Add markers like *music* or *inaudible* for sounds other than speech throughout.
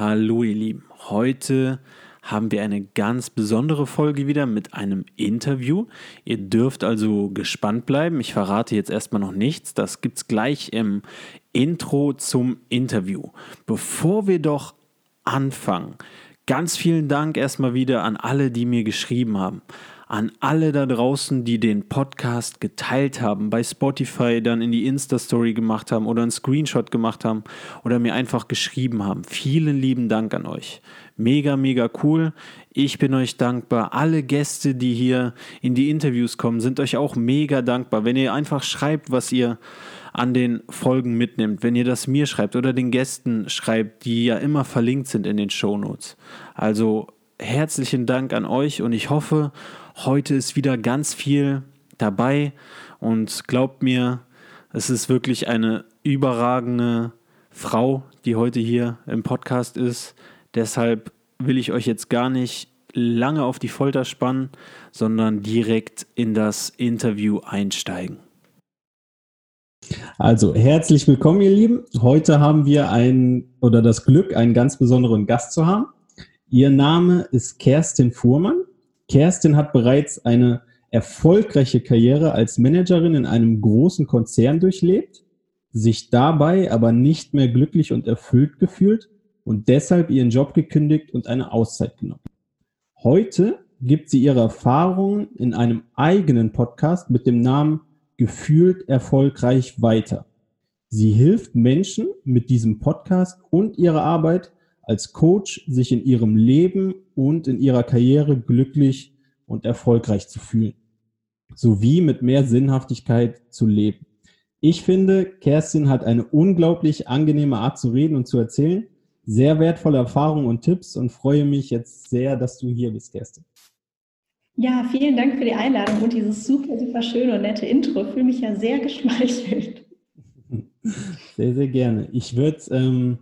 Hallo ihr Lieben, heute haben wir eine ganz besondere Folge wieder mit einem Interview. Ihr dürft also gespannt bleiben. Ich verrate jetzt erstmal noch nichts. Das gibt es gleich im Intro zum Interview. Bevor wir doch anfangen, ganz vielen Dank erstmal wieder an alle, die mir geschrieben haben an alle da draußen, die den Podcast geteilt haben, bei Spotify dann in die Insta-Story gemacht haben oder einen Screenshot gemacht haben oder mir einfach geschrieben haben. Vielen lieben Dank an euch. Mega, mega cool. Ich bin euch dankbar. Alle Gäste, die hier in die Interviews kommen, sind euch auch mega dankbar. Wenn ihr einfach schreibt, was ihr an den Folgen mitnimmt, wenn ihr das mir schreibt oder den Gästen schreibt, die ja immer verlinkt sind in den Shownotes. Also herzlichen Dank an euch und ich hoffe, Heute ist wieder ganz viel dabei und glaubt mir, es ist wirklich eine überragende Frau, die heute hier im Podcast ist. Deshalb will ich euch jetzt gar nicht lange auf die Folter spannen, sondern direkt in das Interview einsteigen. Also herzlich willkommen, ihr Lieben. Heute haben wir ein oder das Glück, einen ganz besonderen Gast zu haben. Ihr Name ist Kerstin Fuhrmann. Kerstin hat bereits eine erfolgreiche Karriere als Managerin in einem großen Konzern durchlebt, sich dabei aber nicht mehr glücklich und erfüllt gefühlt und deshalb ihren Job gekündigt und eine Auszeit genommen. Heute gibt sie ihre Erfahrungen in einem eigenen Podcast mit dem Namen Gefühlt erfolgreich weiter. Sie hilft Menschen mit diesem Podcast und ihrer Arbeit als Coach sich in ihrem Leben und in ihrer Karriere glücklich und erfolgreich zu fühlen, sowie mit mehr Sinnhaftigkeit zu leben. Ich finde, Kerstin hat eine unglaublich angenehme Art zu reden und zu erzählen, sehr wertvolle Erfahrungen und Tipps und freue mich jetzt sehr, dass du hier bist, Kerstin. Ja, vielen Dank für die Einladung und dieses super, super schöne und nette Intro. Ich fühle mich ja sehr *laughs* geschmeichelt. Sehr, sehr gerne. Ich würde ähm,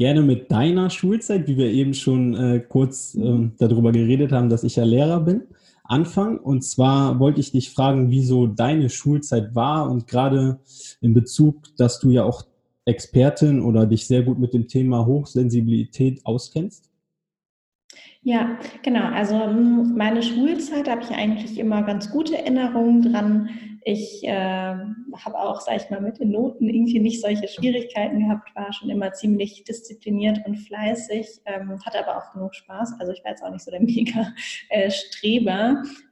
gerne mit deiner Schulzeit, wie wir eben schon äh, kurz äh, darüber geredet haben, dass ich ja Lehrer bin, anfangen. Und zwar wollte ich dich fragen, wieso deine Schulzeit war und gerade in Bezug, dass du ja auch Expertin oder dich sehr gut mit dem Thema Hochsensibilität auskennst. Ja, genau. Also hm, meine Schulzeit habe ich eigentlich immer ganz gute Erinnerungen dran. Ich äh, habe auch, sage ich mal, mit den Noten irgendwie nicht solche Schwierigkeiten gehabt, war schon immer ziemlich diszipliniert und fleißig, ähm, hatte aber auch genug Spaß. Also ich war jetzt auch nicht so der *laughs* mega äh,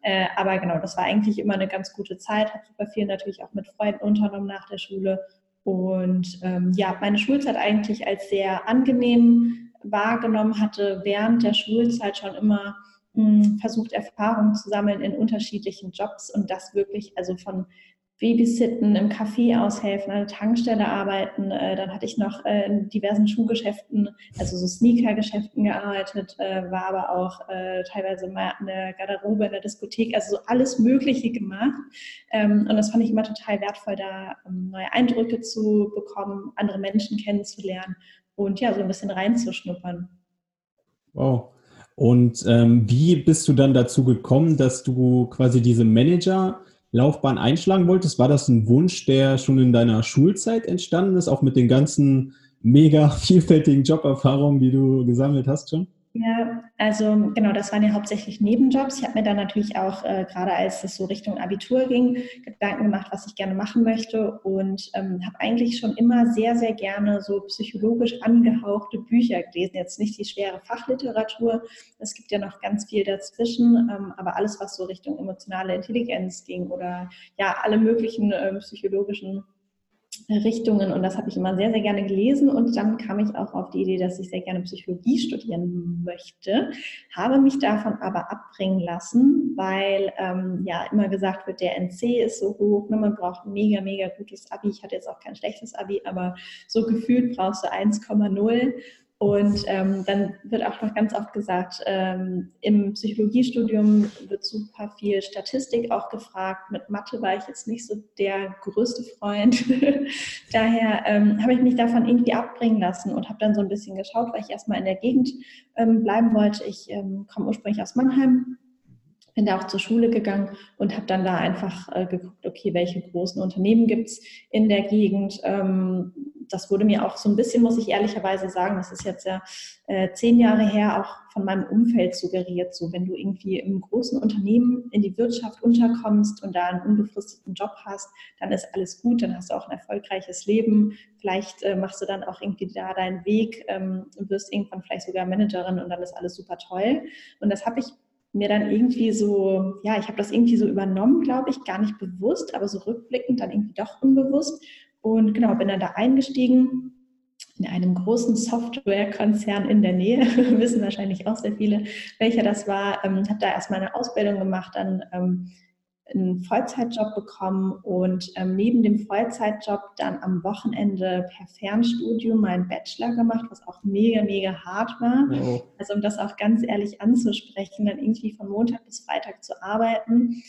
äh, aber genau, das war eigentlich immer eine ganz gute Zeit, habe super viel natürlich auch mit Freunden unternommen nach der Schule und ähm, ja, meine Schulzeit eigentlich als sehr angenehm wahrgenommen hatte während der Schulzeit schon immer hm, versucht, Erfahrungen zu sammeln in unterschiedlichen Jobs und das wirklich, also von Babysitten, im Café aushelfen, an der Tankstelle arbeiten. Äh, dann hatte ich noch äh, in diversen Schuhgeschäften, also so Sneakergeschäften gearbeitet, äh, war aber auch teilweise mal in der Garderobe, in der Diskothek, also so alles Mögliche gemacht. Ähm, und das fand ich immer total wertvoll, da ähm, neue Eindrücke zu bekommen, andere Menschen kennenzulernen und ja, so ein bisschen reinzuschnuppern. Wow. Und ähm, wie bist du dann dazu gekommen, dass du quasi diese Manager-Laufbahn einschlagen wolltest? War das ein Wunsch, der schon in deiner Schulzeit entstanden ist, auch mit den ganzen mega vielfältigen Joberfahrungen, die du gesammelt hast schon? Ja, also genau, das waren ja hauptsächlich Nebenjobs. Ich habe mir dann natürlich auch, äh, gerade als es so Richtung Abitur ging, Gedanken gemacht, was ich gerne machen möchte und ähm, habe eigentlich schon immer sehr, sehr gerne so psychologisch angehauchte Bücher gelesen. Jetzt nicht die schwere Fachliteratur, es gibt ja noch ganz viel dazwischen, ähm, aber alles, was so Richtung emotionale Intelligenz ging oder ja, alle möglichen äh, psychologischen Richtungen und das habe ich immer sehr, sehr gerne gelesen und dann kam ich auch auf die Idee, dass ich sehr gerne Psychologie studieren möchte, habe mich davon aber abbringen lassen, weil ähm, ja immer gesagt wird, der NC ist so hoch, ne, man braucht ein mega, mega gutes Abi. Ich hatte jetzt auch kein schlechtes Abi, aber so gefühlt brauchst du 1,0 und ähm, dann wird auch noch ganz oft gesagt, ähm, im Psychologiestudium wird super viel Statistik auch gefragt. Mit Mathe war ich jetzt nicht so der größte Freund. *laughs* Daher ähm, habe ich mich davon irgendwie abbringen lassen und habe dann so ein bisschen geschaut, weil ich erstmal in der Gegend ähm, bleiben wollte. Ich ähm, komme ursprünglich aus Mannheim, bin da auch zur Schule gegangen und habe dann da einfach äh, geguckt, okay, welche großen Unternehmen gibt es in der Gegend, ähm, das wurde mir auch so ein bisschen, muss ich ehrlicherweise sagen, das ist jetzt ja äh, zehn Jahre her, auch von meinem Umfeld suggeriert. So, wenn du irgendwie im großen Unternehmen in die Wirtschaft unterkommst und da einen unbefristeten Job hast, dann ist alles gut, dann hast du auch ein erfolgreiches Leben. Vielleicht äh, machst du dann auch irgendwie da deinen Weg ähm, und wirst irgendwann vielleicht sogar Managerin und dann ist alles super toll. Und das habe ich mir dann irgendwie so, ja, ich habe das irgendwie so übernommen, glaube ich, gar nicht bewusst, aber so rückblickend dann irgendwie doch unbewusst. Und genau, bin dann da eingestiegen in einem großen Softwarekonzern in der Nähe, *laughs* wissen wahrscheinlich auch sehr viele, welcher das war, ähm, habe da erstmal eine Ausbildung gemacht, dann ähm, einen Vollzeitjob bekommen und ähm, neben dem Vollzeitjob dann am Wochenende per Fernstudium meinen Bachelor gemacht, was auch mega, mega hart war. Oh. Also um das auch ganz ehrlich anzusprechen, dann irgendwie von Montag bis Freitag zu arbeiten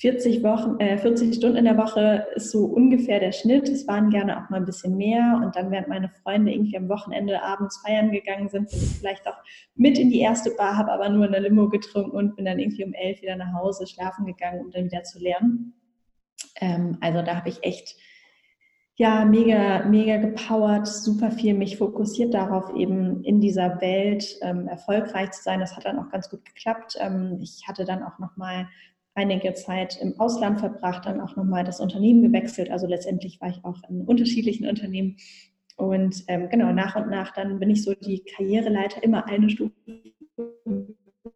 40 Wochen, äh, 40 Stunden in der Woche ist so ungefähr der Schnitt. Es waren gerne auch mal ein bisschen mehr. Und dann, während meine Freunde irgendwie am Wochenende abends feiern gegangen sind, bin ich vielleicht auch mit in die erste Bar, habe aber nur eine Limo getrunken und bin dann irgendwie um elf wieder nach Hause schlafen gegangen, um dann wieder zu lernen. Ähm, also da habe ich echt ja, mega, mega gepowert, super viel mich fokussiert darauf, eben in dieser Welt ähm, erfolgreich zu sein. Das hat dann auch ganz gut geklappt. Ähm, ich hatte dann auch nochmal einige Zeit im Ausland verbracht, dann auch nochmal das Unternehmen gewechselt. Also letztendlich war ich auch in unterschiedlichen Unternehmen. Und ähm, genau, nach und nach dann bin ich so die Karriereleiter immer eine Stufe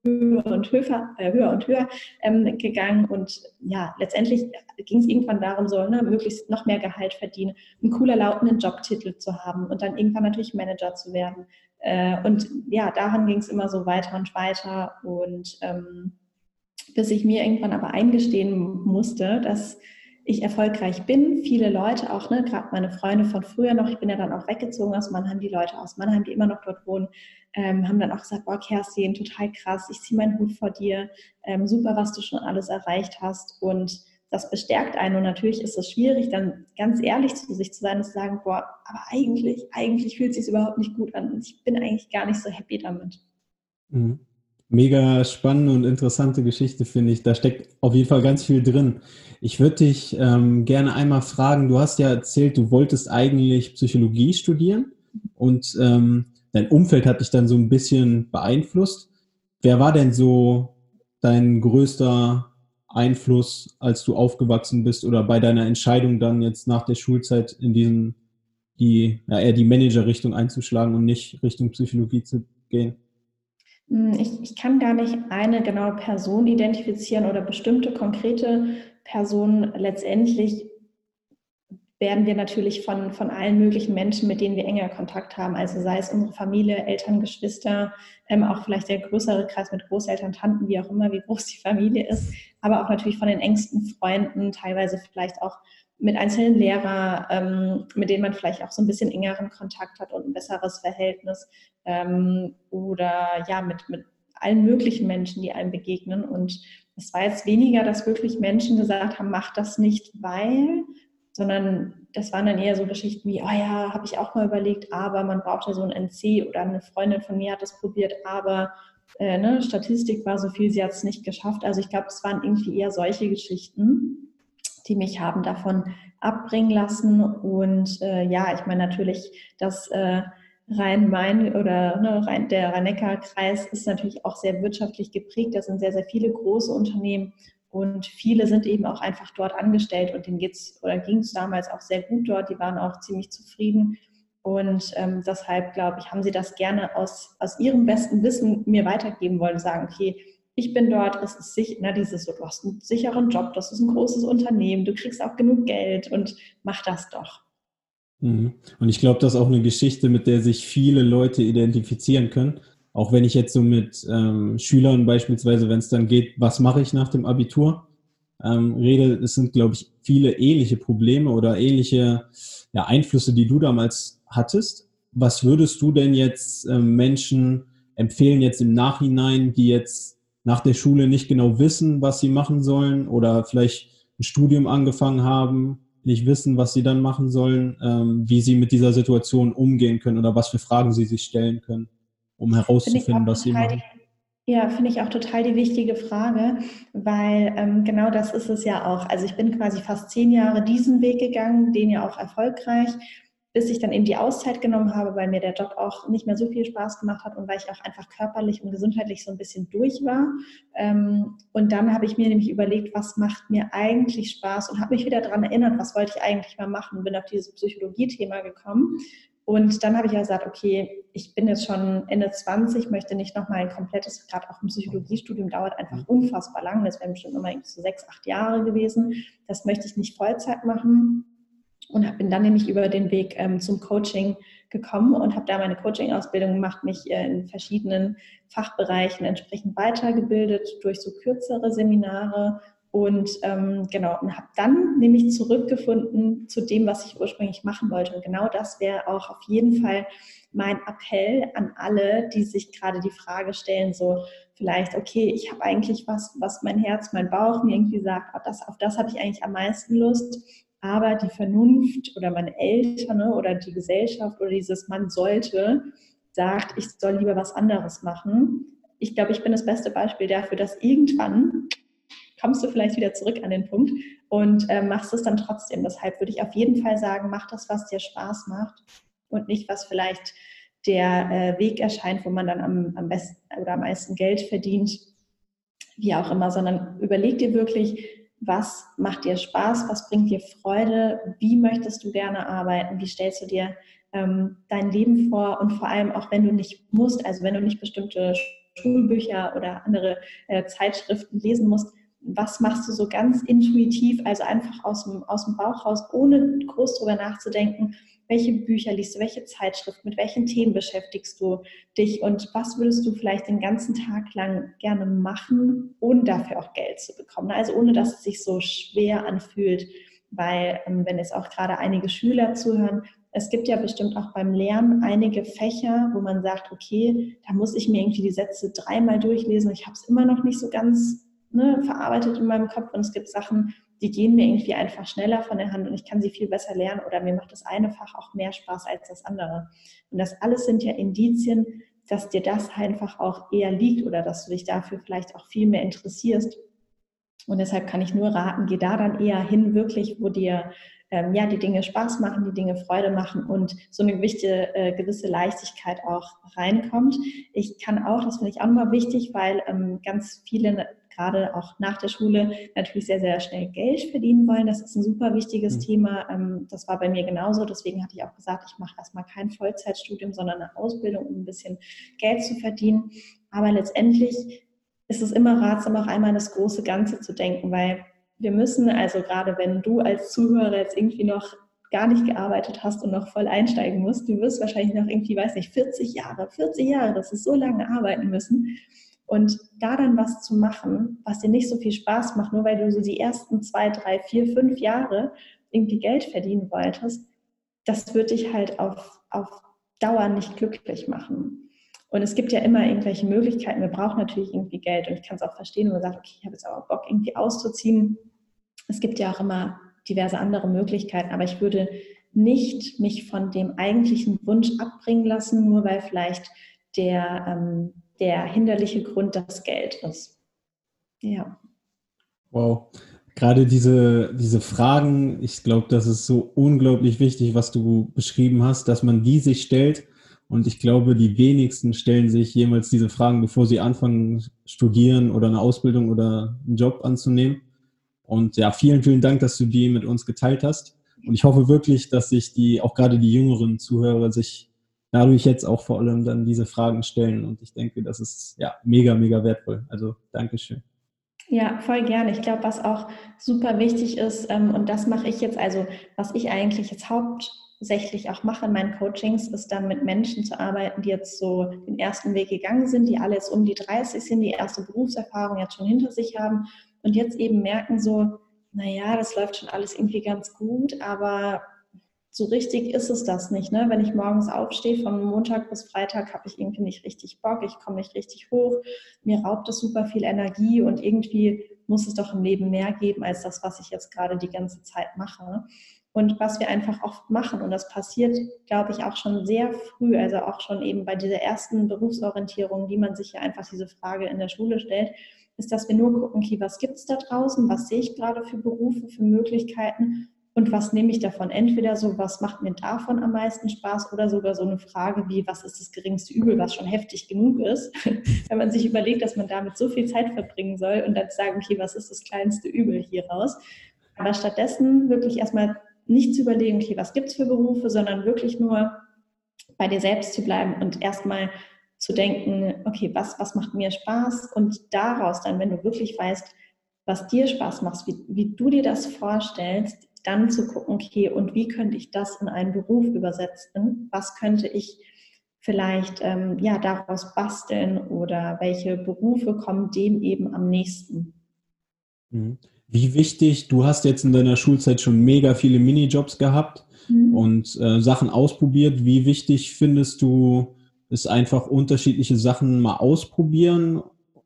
höher und höher, äh, höher und höher ähm, gegangen. Und ja, letztendlich ging es irgendwann darum, so ne, möglichst noch mehr Gehalt verdienen, einen cooler lautenden Jobtitel zu haben und dann irgendwann natürlich Manager zu werden. Äh, und ja, daran ging es immer so weiter und weiter. Und ähm, bis ich mir irgendwann aber eingestehen musste, dass ich erfolgreich bin. Viele Leute auch, ne, gerade meine Freunde von früher noch, ich bin ja dann auch weggezogen aus Mannheim, die Leute aus Mannheim, die immer noch dort wohnen, ähm, haben dann auch gesagt, boah, Kerstin, total krass, ich ziehe meinen Hut vor dir, ähm, super, was du schon alles erreicht hast und das bestärkt einen und natürlich ist es schwierig, dann ganz ehrlich zu sich zu sein und zu sagen, boah, aber eigentlich, eigentlich fühlt es sich überhaupt nicht gut an und ich bin eigentlich gar nicht so happy damit. Mhm. Mega spannende und interessante Geschichte, finde ich. Da steckt auf jeden Fall ganz viel drin. Ich würde dich ähm, gerne einmal fragen, du hast ja erzählt, du wolltest eigentlich Psychologie studieren und ähm, dein Umfeld hat dich dann so ein bisschen beeinflusst. Wer war denn so dein größter Einfluss, als du aufgewachsen bist oder bei deiner Entscheidung dann jetzt nach der Schulzeit in diesen, die, ja, eher die Manager-Richtung einzuschlagen und nicht Richtung Psychologie zu gehen? Hm, ich, ich kann gar nicht eine genaue Person identifizieren oder bestimmte konkrete Personen. Letztendlich werden wir natürlich von, von allen möglichen Menschen, mit denen wir enger Kontakt haben, also sei es unsere Familie, Eltern, Geschwister, ähm, auch vielleicht der größere Kreis mit Großeltern, Tanten, wie auch immer, wie groß die Familie ist, aber auch natürlich von den engsten Freunden, teilweise vielleicht auch mit einzelnen Lehrern, ähm, mit denen man vielleicht auch so ein bisschen engeren Kontakt hat und ein besseres Verhältnis ähm, oder ja, mit, mit allen möglichen Menschen, die einem begegnen. Und es war jetzt weniger, dass wirklich Menschen gesagt haben, mach das nicht, weil, sondern das waren dann eher so Geschichten wie, oh ja, habe ich auch mal überlegt, aber man braucht ja so ein NC oder eine Freundin von mir hat das probiert, aber äh, ne, Statistik war so viel, sie hat es nicht geschafft. Also ich glaube, es waren irgendwie eher solche Geschichten die mich haben davon abbringen lassen. Und äh, ja, ich meine natürlich, dass äh, Rhein-Main oder ne, Rhein, der Rhein-Neckar-Kreis ist natürlich auch sehr wirtschaftlich geprägt. Da sind sehr, sehr viele große Unternehmen und viele sind eben auch einfach dort angestellt und denen geht's oder ging es damals auch sehr gut dort. Die waren auch ziemlich zufrieden. Und ähm, deshalb, glaube ich, haben sie das gerne aus, aus ihrem besten Wissen mir weitergeben wollen, sagen, okay, ich bin dort, es ist sicher, na, dieses so, du hast einen sicheren Job, das ist ein großes Unternehmen, du kriegst auch genug Geld und mach das doch. Mhm. Und ich glaube, das ist auch eine Geschichte, mit der sich viele Leute identifizieren können. Auch wenn ich jetzt so mit ähm, Schülern beispielsweise, wenn es dann geht, was mache ich nach dem Abitur, ähm, rede, es sind, glaube ich, viele ähnliche Probleme oder ähnliche ja, Einflüsse, die du damals hattest. Was würdest du denn jetzt ähm, Menschen empfehlen, jetzt im Nachhinein, die jetzt nach der Schule nicht genau wissen, was sie machen sollen oder vielleicht ein Studium angefangen haben, nicht wissen, was sie dann machen sollen, ähm, wie sie mit dieser Situation umgehen können oder was für Fragen sie sich stellen können, um herauszufinden, was sie machen. Ja, finde ich auch total die wichtige Frage, weil ähm, genau das ist es ja auch. Also ich bin quasi fast zehn Jahre diesen Weg gegangen, den ja auch erfolgreich bis ich dann eben die Auszeit genommen habe, weil mir der Job auch nicht mehr so viel Spaß gemacht hat und weil ich auch einfach körperlich und gesundheitlich so ein bisschen durch war. Ähm, und dann habe ich mir nämlich überlegt, was macht mir eigentlich Spaß und habe mich wieder daran erinnert, was wollte ich eigentlich mal machen, bin auf dieses Psychologie-Thema gekommen. Und dann habe ich ja gesagt, okay, ich bin jetzt schon Ende 20, möchte nicht nochmal ein komplettes, gerade auch ein Psychologiestudium dauert einfach unfassbar lang, das wären bestimmt nochmal so sechs, acht Jahre gewesen. Das möchte ich nicht Vollzeit machen und bin dann nämlich über den Weg ähm, zum Coaching gekommen und habe da meine Coaching-Ausbildung gemacht, mich äh, in verschiedenen Fachbereichen entsprechend weitergebildet durch so kürzere Seminare und ähm, genau und habe dann nämlich zurückgefunden zu dem, was ich ursprünglich machen wollte. Und genau das wäre auch auf jeden Fall mein Appell an alle, die sich gerade die Frage stellen, so vielleicht, okay, ich habe eigentlich was, was mein Herz, mein Bauch mir irgendwie sagt, auf das, auf das habe ich eigentlich am meisten Lust aber die Vernunft oder meine Eltern ne, oder die Gesellschaft oder dieses man sollte sagt, ich soll lieber was anderes machen. Ich glaube, ich bin das beste Beispiel dafür, dass irgendwann kommst du vielleicht wieder zurück an den Punkt und äh, machst es dann trotzdem. Deshalb würde ich auf jeden Fall sagen, mach das, was dir Spaß macht und nicht, was vielleicht der äh, Weg erscheint, wo man dann am, am besten oder am meisten Geld verdient, wie auch immer, sondern überleg dir wirklich, was macht dir Spaß, was bringt dir Freude, wie möchtest du gerne arbeiten, wie stellst du dir ähm, dein Leben vor? Und vor allem auch wenn du nicht musst, also wenn du nicht bestimmte Schulbücher oder andere äh, Zeitschriften lesen musst, was machst du so ganz intuitiv, also einfach aus dem, aus dem Bauch raus, ohne groß drüber nachzudenken, welche Bücher liest du, welche Zeitschrift, mit welchen Themen beschäftigst du dich und was würdest du vielleicht den ganzen Tag lang gerne machen, ohne dafür auch Geld zu bekommen. Also ohne dass es sich so schwer anfühlt, weil ähm, wenn jetzt auch gerade einige Schüler zuhören, es gibt ja bestimmt auch beim Lernen einige Fächer, wo man sagt, okay, da muss ich mir irgendwie die Sätze dreimal durchlesen. Ich habe es immer noch nicht so ganz ne, verarbeitet in meinem Kopf und es gibt Sachen, die gehen mir irgendwie einfach schneller von der Hand und ich kann sie viel besser lernen oder mir macht das eine Fach auch mehr Spaß als das andere. Und das alles sind ja Indizien, dass dir das einfach auch eher liegt oder dass du dich dafür vielleicht auch viel mehr interessierst. Und deshalb kann ich nur raten, geh da dann eher hin, wirklich, wo dir ähm, ja die Dinge Spaß machen, die Dinge Freude machen und so eine gewisse, äh, gewisse Leichtigkeit auch reinkommt. Ich kann auch, das finde ich auch nochmal wichtig, weil ähm, ganz viele gerade auch nach der Schule natürlich sehr, sehr schnell Geld verdienen wollen. Das ist ein super wichtiges mhm. Thema. Ähm, das war bei mir genauso. Deswegen hatte ich auch gesagt, ich mache erstmal kein Vollzeitstudium, sondern eine Ausbildung, um ein bisschen Geld zu verdienen. Aber letztendlich ist es immer ratsam, auch einmal das große Ganze zu denken, weil wir müssen, also gerade wenn du als Zuhörer jetzt irgendwie noch gar nicht gearbeitet hast und noch voll einsteigen musst, du wirst wahrscheinlich noch irgendwie, weiß nicht, 40 Jahre, 40 Jahre, das ist so lange arbeiten müssen. Und da dann was zu machen, was dir nicht so viel Spaß macht, nur weil du so die ersten zwei, drei, vier, fünf Jahre irgendwie Geld verdienen wolltest, das wird dich halt auf, auf Dauer nicht glücklich machen. Und es gibt ja immer irgendwelche Möglichkeiten. Wir brauchen natürlich irgendwie Geld. Und ich kann es auch verstehen, wenn man sagt, okay, ich habe jetzt aber Bock, irgendwie auszuziehen. Es gibt ja auch immer diverse andere Möglichkeiten. Aber ich würde nicht mich von dem eigentlichen Wunsch abbringen lassen, nur weil vielleicht der, ähm, der hinderliche Grund das Geld ist. Ja. Wow. Gerade diese, diese Fragen, ich glaube, das ist so unglaublich wichtig, was du beschrieben hast, dass man die sich stellt. Und ich glaube, die wenigsten stellen sich jemals diese Fragen, bevor sie anfangen, studieren oder eine Ausbildung oder einen Job anzunehmen. Und ja, vielen, vielen Dank, dass du die mit uns geteilt hast. Und ich hoffe wirklich, dass sich die, auch gerade die jüngeren Zuhörer, sich dadurch jetzt auch vor allem dann diese Fragen stellen. Und ich denke, das ist ja mega, mega wertvoll. Also Dankeschön. Ja, voll gerne. Ich glaube, was auch super wichtig ist, ähm, und das mache ich jetzt, also was ich eigentlich jetzt hauptsächlich auch mache in meinen Coachings, ist dann mit Menschen zu arbeiten, die jetzt so den ersten Weg gegangen sind, die alle jetzt um die 30 sind, die erste Berufserfahrung jetzt schon hinter sich haben und jetzt eben merken so, naja, das läuft schon alles irgendwie ganz gut, aber so richtig ist es das nicht. Ne? Wenn ich morgens aufstehe, von Montag bis Freitag habe ich irgendwie nicht richtig Bock, ich komme nicht richtig hoch, mir raubt es super viel Energie und irgendwie muss es doch im Leben mehr geben als das, was ich jetzt gerade die ganze Zeit mache. Und was wir einfach oft machen, und das passiert, glaube ich, auch schon sehr früh, also auch schon eben bei dieser ersten Berufsorientierung, die man sich ja einfach diese Frage in der Schule stellt, ist, dass wir nur gucken, okay, was gibt es da draußen, was sehe ich gerade für Berufe, für Möglichkeiten und was nehme ich davon? Entweder so, was macht mir davon am meisten Spaß oder sogar so eine Frage wie, was ist das geringste Übel, was schon heftig genug ist, *laughs* wenn man sich überlegt, dass man damit so viel Zeit verbringen soll und dann sagen, okay, was ist das kleinste Übel hier raus? Aber stattdessen wirklich erstmal nicht zu überlegen, okay, was gibt es für Berufe, sondern wirklich nur bei dir selbst zu bleiben und erstmal zu denken, okay, was, was macht mir Spaß? Und daraus dann, wenn du wirklich weißt, was dir Spaß macht, wie, wie du dir das vorstellst, dann zu gucken, okay, und wie könnte ich das in einen Beruf übersetzen? Was könnte ich vielleicht ähm, ja, daraus basteln oder welche Berufe kommen dem eben am nächsten? Mhm. Wie wichtig, du hast jetzt in deiner Schulzeit schon mega viele Minijobs gehabt mhm. und äh, Sachen ausprobiert. Wie wichtig findest du es einfach unterschiedliche Sachen mal ausprobieren,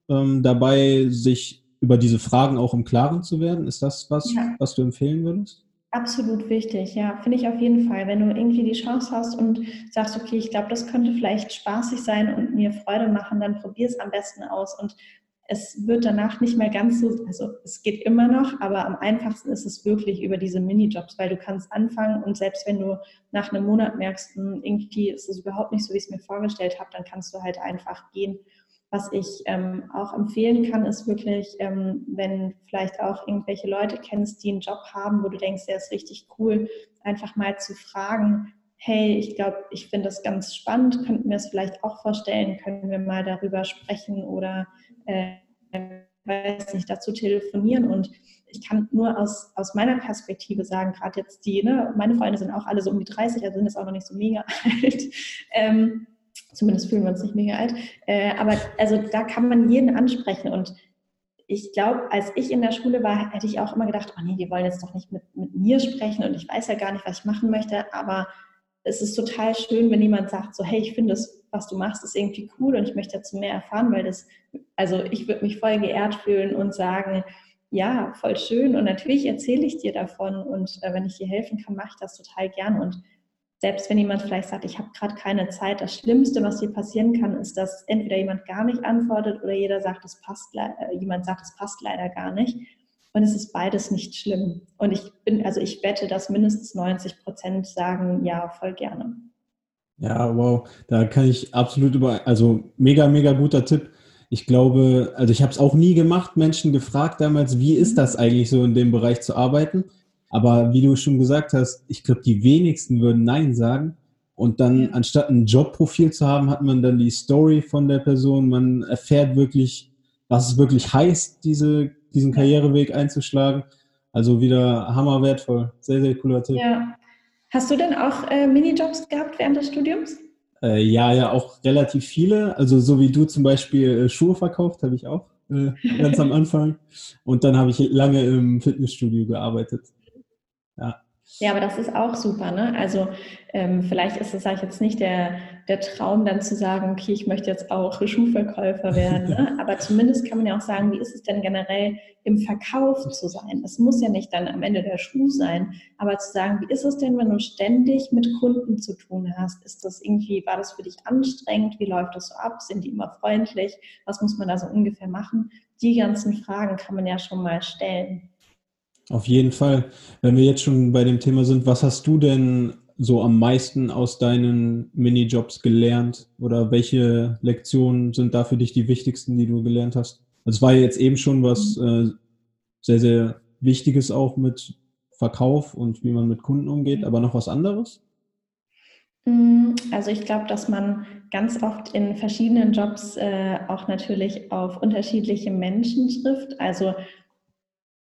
ähm, dabei sich über diese Fragen auch im Klaren zu werden? Ist das was, ja. was du empfehlen würdest? Absolut wichtig, ja, finde ich auf jeden Fall. Wenn du irgendwie die Chance hast und sagst, okay, ich glaube, das könnte vielleicht spaßig sein und mir Freude machen, dann probier es am besten aus. Und es wird danach nicht mehr ganz so, also es geht immer noch, aber am einfachsten ist es wirklich über diese Minijobs, weil du kannst anfangen und selbst wenn du nach einem Monat merkst, hm, irgendwie ist es überhaupt nicht so, wie ich es mir vorgestellt habe, dann kannst du halt einfach gehen. Was ich ähm, auch empfehlen kann, ist wirklich, ähm, wenn vielleicht auch irgendwelche Leute kennst, die einen Job haben, wo du denkst, der ist richtig cool, einfach mal zu fragen, hey, ich glaube, ich finde das ganz spannend, könnten wir es vielleicht auch vorstellen, können wir mal darüber sprechen oder äh, weiß nicht, dazu telefonieren und ich kann nur aus, aus meiner Perspektive sagen, gerade jetzt die, ne, meine Freunde sind auch alle so um die 30, also sind jetzt auch noch nicht so mega *laughs* alt. Ähm, Zumindest fühlen wir uns nicht mega alt. Äh, aber also da kann man jeden ansprechen. Und ich glaube, als ich in der Schule war, hätte ich auch immer gedacht, oh nee, die wollen jetzt doch nicht mit, mit mir sprechen und ich weiß ja gar nicht, was ich machen möchte. Aber es ist total schön, wenn jemand sagt, so, hey, ich finde das, was du machst, ist irgendwie cool und ich möchte dazu mehr erfahren, weil das, also ich würde mich voll geehrt fühlen und sagen, ja, voll schön und natürlich erzähle ich dir davon und äh, wenn ich dir helfen kann, mache ich das total gern und selbst wenn jemand vielleicht sagt, ich habe gerade keine Zeit, das Schlimmste, was dir passieren kann, ist, dass entweder jemand gar nicht antwortet oder jeder sagt, es passt, äh, jemand sagt, es passt leider gar nicht. Und es ist beides nicht schlimm. Und ich bin, also ich wette, dass mindestens 90 Prozent sagen, ja, voll gerne. Ja, wow, da kann ich absolut über, also mega, mega guter Tipp. Ich glaube, also ich habe es auch nie gemacht, Menschen gefragt damals, wie ist das eigentlich so in dem Bereich zu arbeiten? Aber wie du schon gesagt hast, ich glaube, die wenigsten würden Nein sagen. Und dann, ja. anstatt ein Jobprofil zu haben, hat man dann die Story von der Person. Man erfährt wirklich, was es wirklich heißt, diese, diesen Karriereweg einzuschlagen. Also wieder hammerwertvoll. Sehr, sehr cooler Tipp. Ja. Hast du denn auch äh, Minijobs gehabt während des Studiums? Äh, ja, ja, auch relativ viele. Also so wie du zum Beispiel äh, Schuhe verkauft, habe ich auch äh, ganz am Anfang. Und dann habe ich lange im Fitnessstudio gearbeitet. Ja. Aber das ist auch super. Ne? Also ähm, vielleicht ist es, sage ich jetzt nicht, der, der Traum dann zu sagen, okay, ich möchte jetzt auch *laughs* Schuhverkäufer werden. Ne? *laughs* Aber zumindest kann man ja auch sagen, wie ist es denn generell im Verkauf zu sein? Es muss ja nicht dann am Ende der Schuh sein, aber zu sagen, wie ist es denn, wenn du ständig mit Kunden zu tun hast? Ist das irgendwie, war das für dich anstrengend? Wie läuft das so ab? Sind die immer freundlich? Was muss man da so ungefähr machen? Die ganzen Fragen kann man ja schon mal stellen. Auf jeden Fall. Wenn wir jetzt schon bei dem Thema sind, was hast du denn so am meisten aus deinen Minijobs gelernt? Oder welche Lektionen sind da für dich die wichtigsten, die du gelernt hast? Also es war ja jetzt eben schon was äh, sehr, sehr Wichtiges auch mit Verkauf und wie man mit Kunden umgeht, aber noch was anderes? Mm, also ich glaube, dass man ganz oft in verschiedenen Jobs äh, auch natürlich auf unterschiedliche Menschen trifft. Also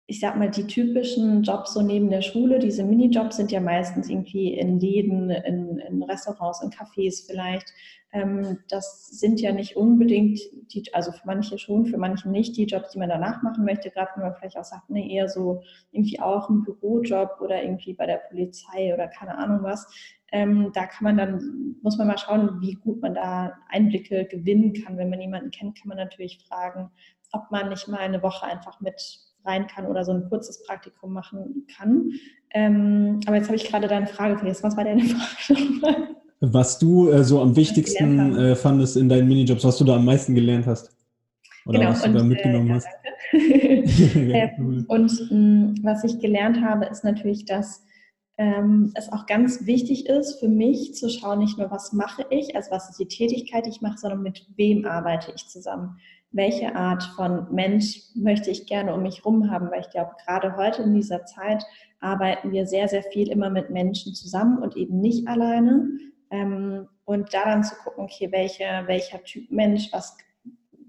ich sag mal, die typischen Jobs so neben der Schule, diese Minijobs sind ja meistens irgendwie in Läden, in, in Restaurants, in Cafés vielleicht. Ähm, das sind ja nicht unbedingt die, also für manche schon, für manche nicht die Jobs, die man danach machen möchte, gerade wenn man vielleicht auch sagt, ne, eher so irgendwie auch ein Bürojob oder irgendwie bei der Polizei oder keine Ahnung was. Ähm, da kann man dann, muss man mal schauen, wie gut man da Einblicke gewinnen kann. Wenn man jemanden kennt, kann man natürlich fragen, ob man nicht mal eine Woche einfach mit rein kann oder so ein kurzes Praktikum machen kann. Ähm, aber jetzt habe ich gerade deine Frage vergessen. Was war deine *laughs* Frage? was du äh, so am wichtigsten äh, fandest in deinen Minijobs, was du da am meisten gelernt hast? Oder genau, was du und, da mitgenommen äh, hast? *laughs* ja, ähm, und mh, was ich gelernt habe, ist natürlich, dass ähm, es auch ganz wichtig ist für mich zu schauen, nicht nur was mache ich, also was ist die Tätigkeit, die ich mache, sondern mit wem arbeite ich zusammen. Welche Art von Mensch möchte ich gerne um mich herum haben? Weil ich glaube, gerade heute in dieser Zeit arbeiten wir sehr, sehr viel immer mit Menschen zusammen und eben nicht alleine. Ähm, und daran zu gucken, okay, welcher, welcher Typ Mensch, was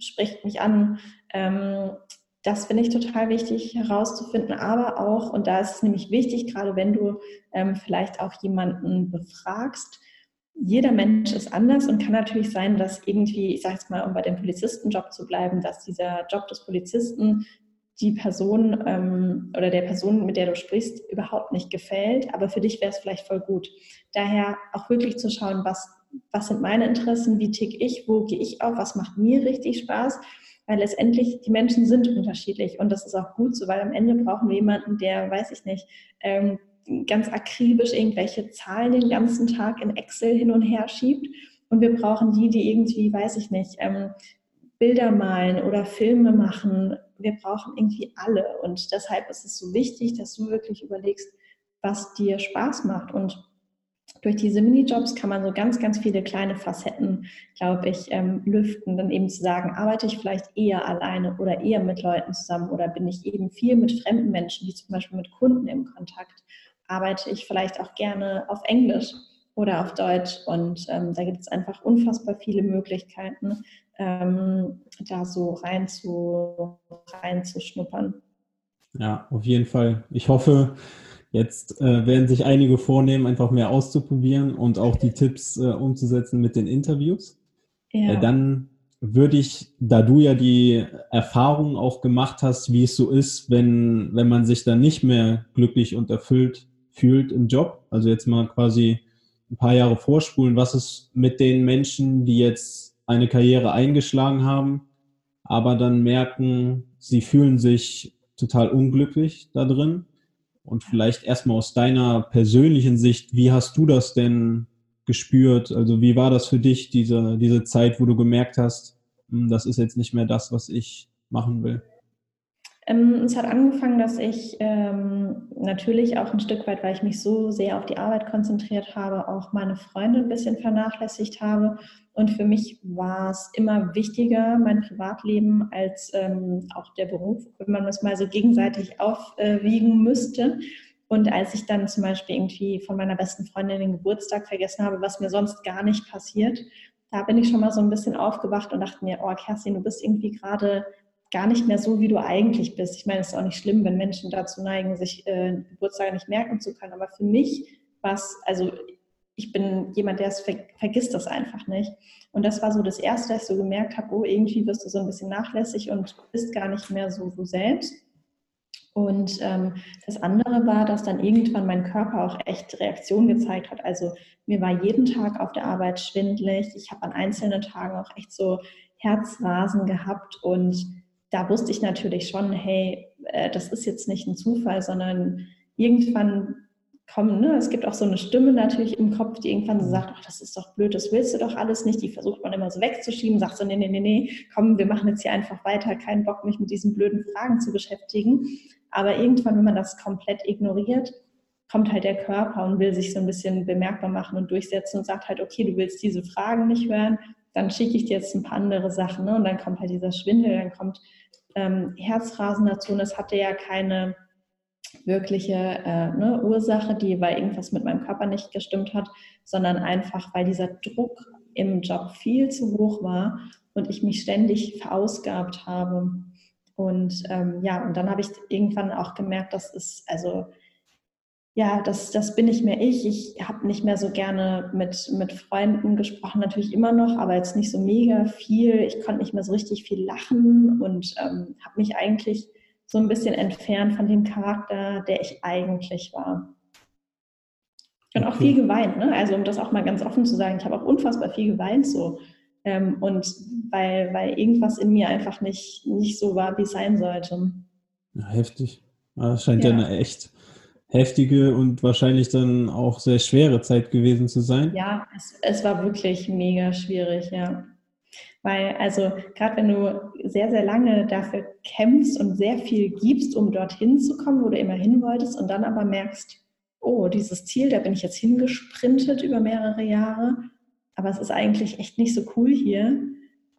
spricht mich an, ähm, das finde ich total wichtig herauszufinden, aber auch, und da ist es nämlich wichtig, gerade wenn du ähm, vielleicht auch jemanden befragst, jeder Mensch ist anders und kann natürlich sein, dass irgendwie, ich sage jetzt mal, um bei dem Polizistenjob zu bleiben, dass dieser Job des Polizisten die Person ähm, oder der Person, mit der du sprichst, überhaupt nicht gefällt, aber für dich wäre es vielleicht voll gut. Daher auch wirklich zu schauen, was, was sind meine Interessen, wie tick ich, wo gehe ich auf, was macht mir richtig Spaß, weil letztendlich die Menschen sind unterschiedlich und das ist auch gut so, weil am Ende brauchen wir jemanden, der, weiß ich nicht, ähm, ganz akribisch irgendwelche Zahlen den ganzen Tag in Excel hin und her schiebt und wir brauchen die, die irgendwie, weiß ich nicht, ähm, Bilder malen oder Filme machen. Wir brauchen irgendwie alle. Und deshalb ist es so wichtig, dass du wirklich überlegst, was dir Spaß macht. Und durch diese Minijobs kann man so ganz, ganz viele kleine Facetten, glaube ich, ähm, lüften. Dann eben zu sagen, arbeite ich vielleicht eher alleine oder eher mit Leuten zusammen oder bin ich eben viel mit fremden Menschen, wie zum Beispiel mit Kunden im Kontakt. Arbeite ich vielleicht auch gerne auf Englisch oder auf Deutsch. Und ähm, da gibt es einfach unfassbar viele Möglichkeiten, ähm, da so rein zu, rein zu schnuppern. Ja, auf jeden Fall. Ich hoffe, jetzt äh, werden sich einige vornehmen, einfach mehr auszuprobieren und auch die Tipps äh, umzusetzen mit den Interviews. Ja. Äh, dann würde ich, da du ja die Erfahrung auch gemacht hast, wie es so ist, wenn, wenn man sich dann nicht mehr glücklich und erfüllt fühlt im Job, also jetzt mal quasi ein paar Jahre vorspulen, was ist mit den Menschen, die jetzt eine Karriere eingeschlagen haben, aber dann merken, sie fühlen sich total unglücklich da drin. Und vielleicht erstmal aus deiner persönlichen Sicht, wie hast du das denn gespürt? Also wie war das für dich, diese, diese Zeit, wo du gemerkt hast, hm, das ist jetzt nicht mehr das, was ich machen will? Ähm, es hat angefangen, dass ich ähm, natürlich auch ein Stück weit, weil ich mich so sehr auf die Arbeit konzentriert habe, auch meine Freunde ein bisschen vernachlässigt habe. Und für mich war es immer wichtiger, mein Privatleben, als ähm, auch der Beruf, wenn man das mal so gegenseitig aufwiegen müsste. Und als ich dann zum Beispiel irgendwie von meiner besten Freundin den Geburtstag vergessen habe, was mir sonst gar nicht passiert, da bin ich schon mal so ein bisschen aufgewacht und dachte mir, oh Kerstin, du bist irgendwie gerade gar nicht mehr so, wie du eigentlich bist. Ich meine, es ist auch nicht schlimm, wenn Menschen dazu neigen, sich äh, Geburtstage nicht merken zu können. Aber für mich war es, also ich bin jemand, der es ver vergisst das einfach nicht. Und das war so das Erste, dass ich so gemerkt habe, oh, irgendwie wirst du so ein bisschen nachlässig und bist gar nicht mehr so du selbst. Und ähm, das andere war, dass dann irgendwann mein Körper auch echt Reaktionen gezeigt hat. Also mir war jeden Tag auf der Arbeit schwindlig. Ich habe an einzelnen Tagen auch echt so Herzrasen gehabt und da wusste ich natürlich schon, hey, äh, das ist jetzt nicht ein Zufall, sondern irgendwann kommen, ne? es gibt auch so eine Stimme natürlich im Kopf, die irgendwann so mhm. sagt, ach, das ist doch blöd, das willst du doch alles nicht. Die versucht man immer so wegzuschieben, sagt so, nee, nee, nee, nee, komm, wir machen jetzt hier einfach weiter, keinen Bock, mich mit diesen blöden Fragen zu beschäftigen. Aber irgendwann, wenn man das komplett ignoriert, kommt halt der Körper und will sich so ein bisschen bemerkbar machen und durchsetzen und sagt halt, okay, du willst diese Fragen nicht hören, dann schicke ich dir jetzt ein paar andere Sachen. Ne? Und dann kommt halt dieser Schwindel, dann kommt ähm, Herzrasen dazu. Und es hatte ja keine wirkliche äh, ne, Ursache, die weil irgendwas mit meinem Körper nicht gestimmt hat, sondern einfach, weil dieser Druck im Job viel zu hoch war und ich mich ständig verausgabt habe. Und ähm, ja, und dann habe ich irgendwann auch gemerkt, dass es, also ja, das, das bin nicht mehr ich. Ich habe nicht mehr so gerne mit, mit Freunden gesprochen, natürlich immer noch, aber jetzt nicht so mega viel. Ich konnte nicht mehr so richtig viel lachen und ähm, habe mich eigentlich so ein bisschen entfernt von dem Charakter, der ich eigentlich war. Und auch viel geweint, ne? Also um das auch mal ganz offen zu sagen, ich habe auch unfassbar viel geweint so. Ähm, und weil, weil irgendwas in mir einfach nicht, nicht so war, wie es sein sollte. Ja, heftig. Das scheint ja, ja eine echt heftige und wahrscheinlich dann auch sehr schwere Zeit gewesen zu sein. Ja, es, es war wirklich mega schwierig, ja. Weil, also, gerade wenn du sehr, sehr lange dafür kämpfst und sehr viel gibst, um dorthin zu kommen, wo du immer hin wolltest, und dann aber merkst, oh, dieses Ziel, da bin ich jetzt hingesprintet über mehrere Jahre, aber es ist eigentlich echt nicht so cool hier.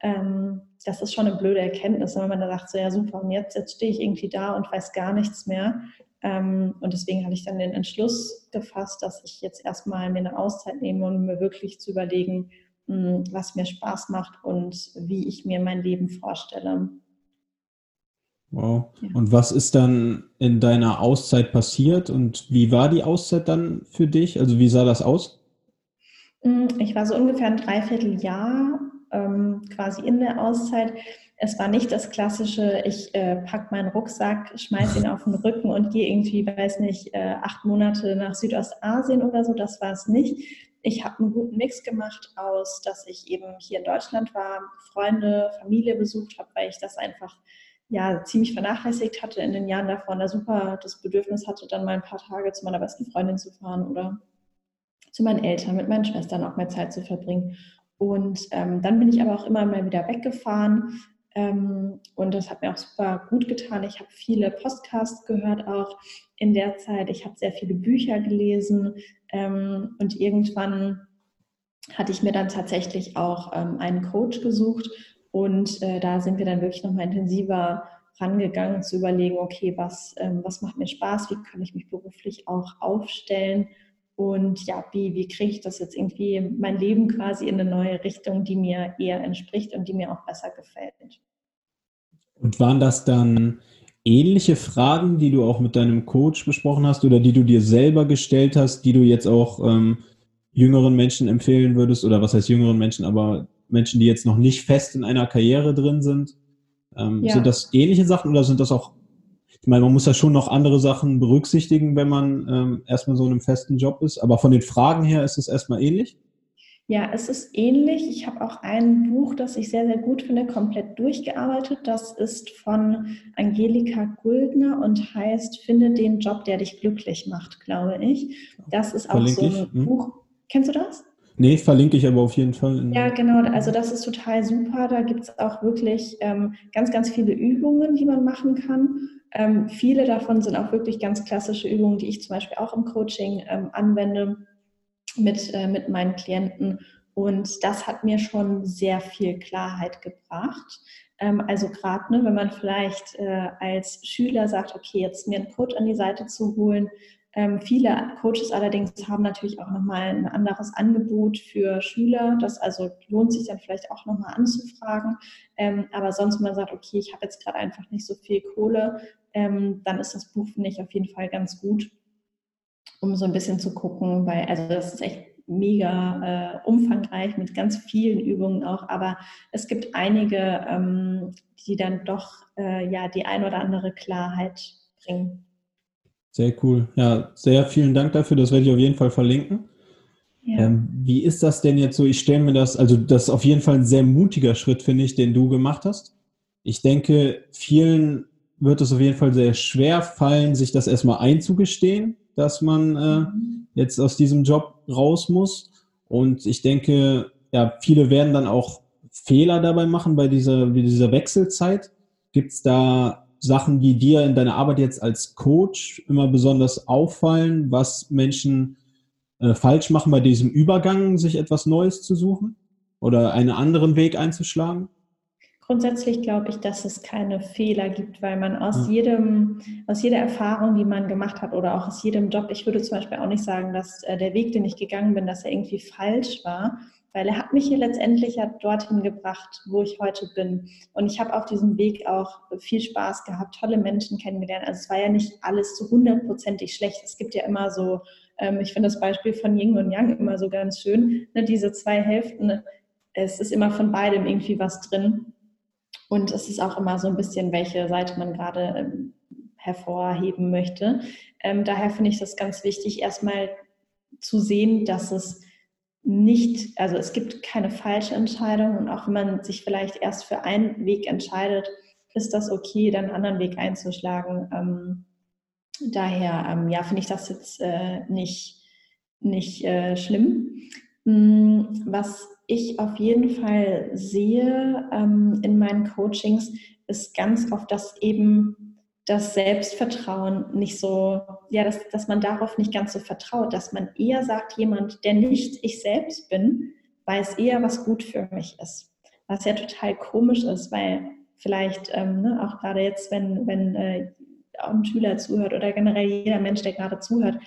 Ähm, das ist schon eine blöde Erkenntnis, wenn man da sagt, so ja super, und jetzt, jetzt stehe ich irgendwie da und weiß gar nichts mehr. Ähm, und deswegen hatte ich dann den Entschluss gefasst, dass ich jetzt erstmal mir eine Auszeit nehme, um mir wirklich zu überlegen, mh, was mir Spaß macht und wie ich mir mein Leben vorstelle. Wow. Ja. Und was ist dann in deiner Auszeit passiert und wie war die Auszeit dann für dich? Also wie sah das aus? Ich war so ungefähr ein Dreivierteljahr ähm, quasi in der Auszeit. Es war nicht das klassische, ich äh, packe meinen Rucksack, schmeiße ihn auf den Rücken und gehe irgendwie, weiß nicht, äh, acht Monate nach Südostasien oder so. Das war es nicht. Ich habe einen guten Mix gemacht aus, dass ich eben hier in Deutschland war, Freunde, Familie besucht habe, weil ich das einfach ja ziemlich vernachlässigt hatte in den Jahren davor und da super das Bedürfnis hatte, dann mal ein paar Tage zu meiner besten Freundin zu fahren oder zu meinen Eltern, mit meinen Schwestern auch mehr Zeit zu verbringen. Und ähm, dann bin ich aber auch immer mal wieder weggefahren. Ähm, und das hat mir auch super gut getan. Ich habe viele Podcasts gehört auch in der Zeit. Ich habe sehr viele Bücher gelesen. Ähm, und irgendwann hatte ich mir dann tatsächlich auch ähm, einen Coach gesucht. Und äh, da sind wir dann wirklich nochmal intensiver rangegangen zu überlegen, okay, was, ähm, was macht mir Spaß, wie kann ich mich beruflich auch aufstellen und ja, wie, wie kriege ich das jetzt irgendwie mein Leben quasi in eine neue Richtung, die mir eher entspricht und die mir auch besser gefällt. Und waren das dann ähnliche Fragen, die du auch mit deinem Coach besprochen hast oder die du dir selber gestellt hast, die du jetzt auch ähm, jüngeren Menschen empfehlen würdest? Oder was heißt jüngeren Menschen, aber Menschen, die jetzt noch nicht fest in einer Karriere drin sind? Ähm, ja. Sind das ähnliche Sachen oder sind das auch ich meine, man muss ja schon noch andere Sachen berücksichtigen, wenn man ähm, erstmal so in einem festen Job ist. Aber von den Fragen her ist es erstmal ähnlich? Ja, es ist ähnlich. Ich habe auch ein Buch, das ich sehr, sehr gut finde, komplett durchgearbeitet. Das ist von Angelika Guldner und heißt Finde den Job, der dich glücklich macht, glaube ich. Das ist auch Verlinke so ein ich? Hm. Buch. Kennst du das? Nee, verlinke ich aber auf jeden Fall. Ja, genau. Also das ist total super. Da gibt es auch wirklich ähm, ganz, ganz viele Übungen, die man machen kann. Ähm, viele davon sind auch wirklich ganz klassische Übungen, die ich zum Beispiel auch im Coaching ähm, anwende mit, äh, mit meinen Klienten. Und das hat mir schon sehr viel Klarheit gebracht. Ähm, also gerade, ne, wenn man vielleicht äh, als Schüler sagt, okay, jetzt mir einen Coach an die Seite zu holen, ähm, viele Coaches allerdings haben natürlich auch nochmal ein anderes Angebot für Schüler. Das also lohnt sich dann vielleicht auch nochmal anzufragen. Ähm, aber sonst, wenn man sagt, okay, ich habe jetzt gerade einfach nicht so viel Kohle, ähm, dann ist das Buch, ich, auf jeden Fall ganz gut, um so ein bisschen zu gucken, weil, also das ist echt mega äh, umfangreich mit ganz vielen Übungen auch, aber es gibt einige, ähm, die dann doch äh, ja die ein oder andere Klarheit bringen. Sehr cool. Ja, sehr vielen Dank dafür. Das werde ich auf jeden Fall verlinken. Ja. Ähm, wie ist das denn jetzt so? Ich stelle mir das, also das ist auf jeden Fall ein sehr mutiger Schritt, finde ich, den du gemacht hast. Ich denke, vielen wird es auf jeden Fall sehr schwer fallen, sich das erstmal einzugestehen, dass man äh, mhm. jetzt aus diesem Job raus muss. Und ich denke, ja, viele werden dann auch Fehler dabei machen bei dieser, bei dieser Wechselzeit. Gibt es da Sachen, die dir in deiner Arbeit jetzt als Coach immer besonders auffallen, was Menschen äh, falsch machen bei diesem Übergang, sich etwas Neues zu suchen oder einen anderen Weg einzuschlagen? Grundsätzlich glaube ich, dass es keine Fehler gibt, weil man aus ja. jedem, aus jeder Erfahrung, die man gemacht hat oder auch aus jedem Job, ich würde zum Beispiel auch nicht sagen, dass äh, der Weg, den ich gegangen bin, dass er irgendwie falsch war, weil er hat mich hier letztendlich ja dorthin gebracht, wo ich heute bin. Und ich habe auf diesem Weg auch viel Spaß gehabt, tolle Menschen kennengelernt. Also es war ja nicht alles zu hundertprozentig schlecht. Es gibt ja immer so, ähm, ich finde das Beispiel von Ying und Yang immer so ganz schön, ne, diese zwei Hälften. Es ist immer von beidem irgendwie was drin. Und es ist auch immer so ein bisschen, welche Seite man gerade ähm, hervorheben möchte. Ähm, daher finde ich das ganz wichtig, erstmal zu sehen, dass es nicht, also es gibt keine falsche Entscheidung und auch wenn man sich vielleicht erst für einen Weg entscheidet, ist das okay, dann einen anderen Weg einzuschlagen. Ähm, daher, ähm, ja, finde ich das jetzt äh, nicht, nicht äh, schlimm. Hm, was ich auf jeden Fall sehe ähm, in meinen Coachings, ist ganz oft, dass eben das Selbstvertrauen nicht so, ja, dass, dass man darauf nicht ganz so vertraut, dass man eher sagt, jemand, der nicht ich selbst bin, weiß eher, was gut für mich ist. Was ja total komisch ist, weil vielleicht ähm, ne, auch gerade jetzt, wenn, wenn äh, ein Schüler zuhört oder generell jeder Mensch, der gerade zuhört,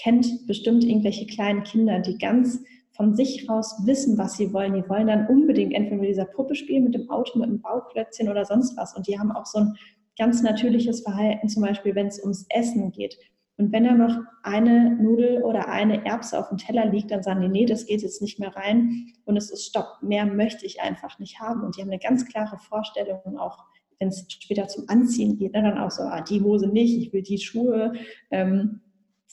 kennt bestimmt irgendwelche kleinen Kinder, die ganz von sich raus wissen, was sie wollen. Die wollen dann unbedingt entweder mit dieser Puppe spielen, mit dem Auto, mit dem Bauklötzchen oder sonst was. Und die haben auch so ein ganz natürliches Verhalten, zum Beispiel wenn es ums Essen geht. Und wenn da noch eine Nudel oder eine Erbse auf dem Teller liegt, dann sagen die, nee, das geht jetzt nicht mehr rein und es ist Stopp, mehr möchte ich einfach nicht haben. Und die haben eine ganz klare Vorstellung, auch wenn es später zum Anziehen geht, ne, dann auch so, ah, die Hose nicht, ich will die Schuhe. Ähm,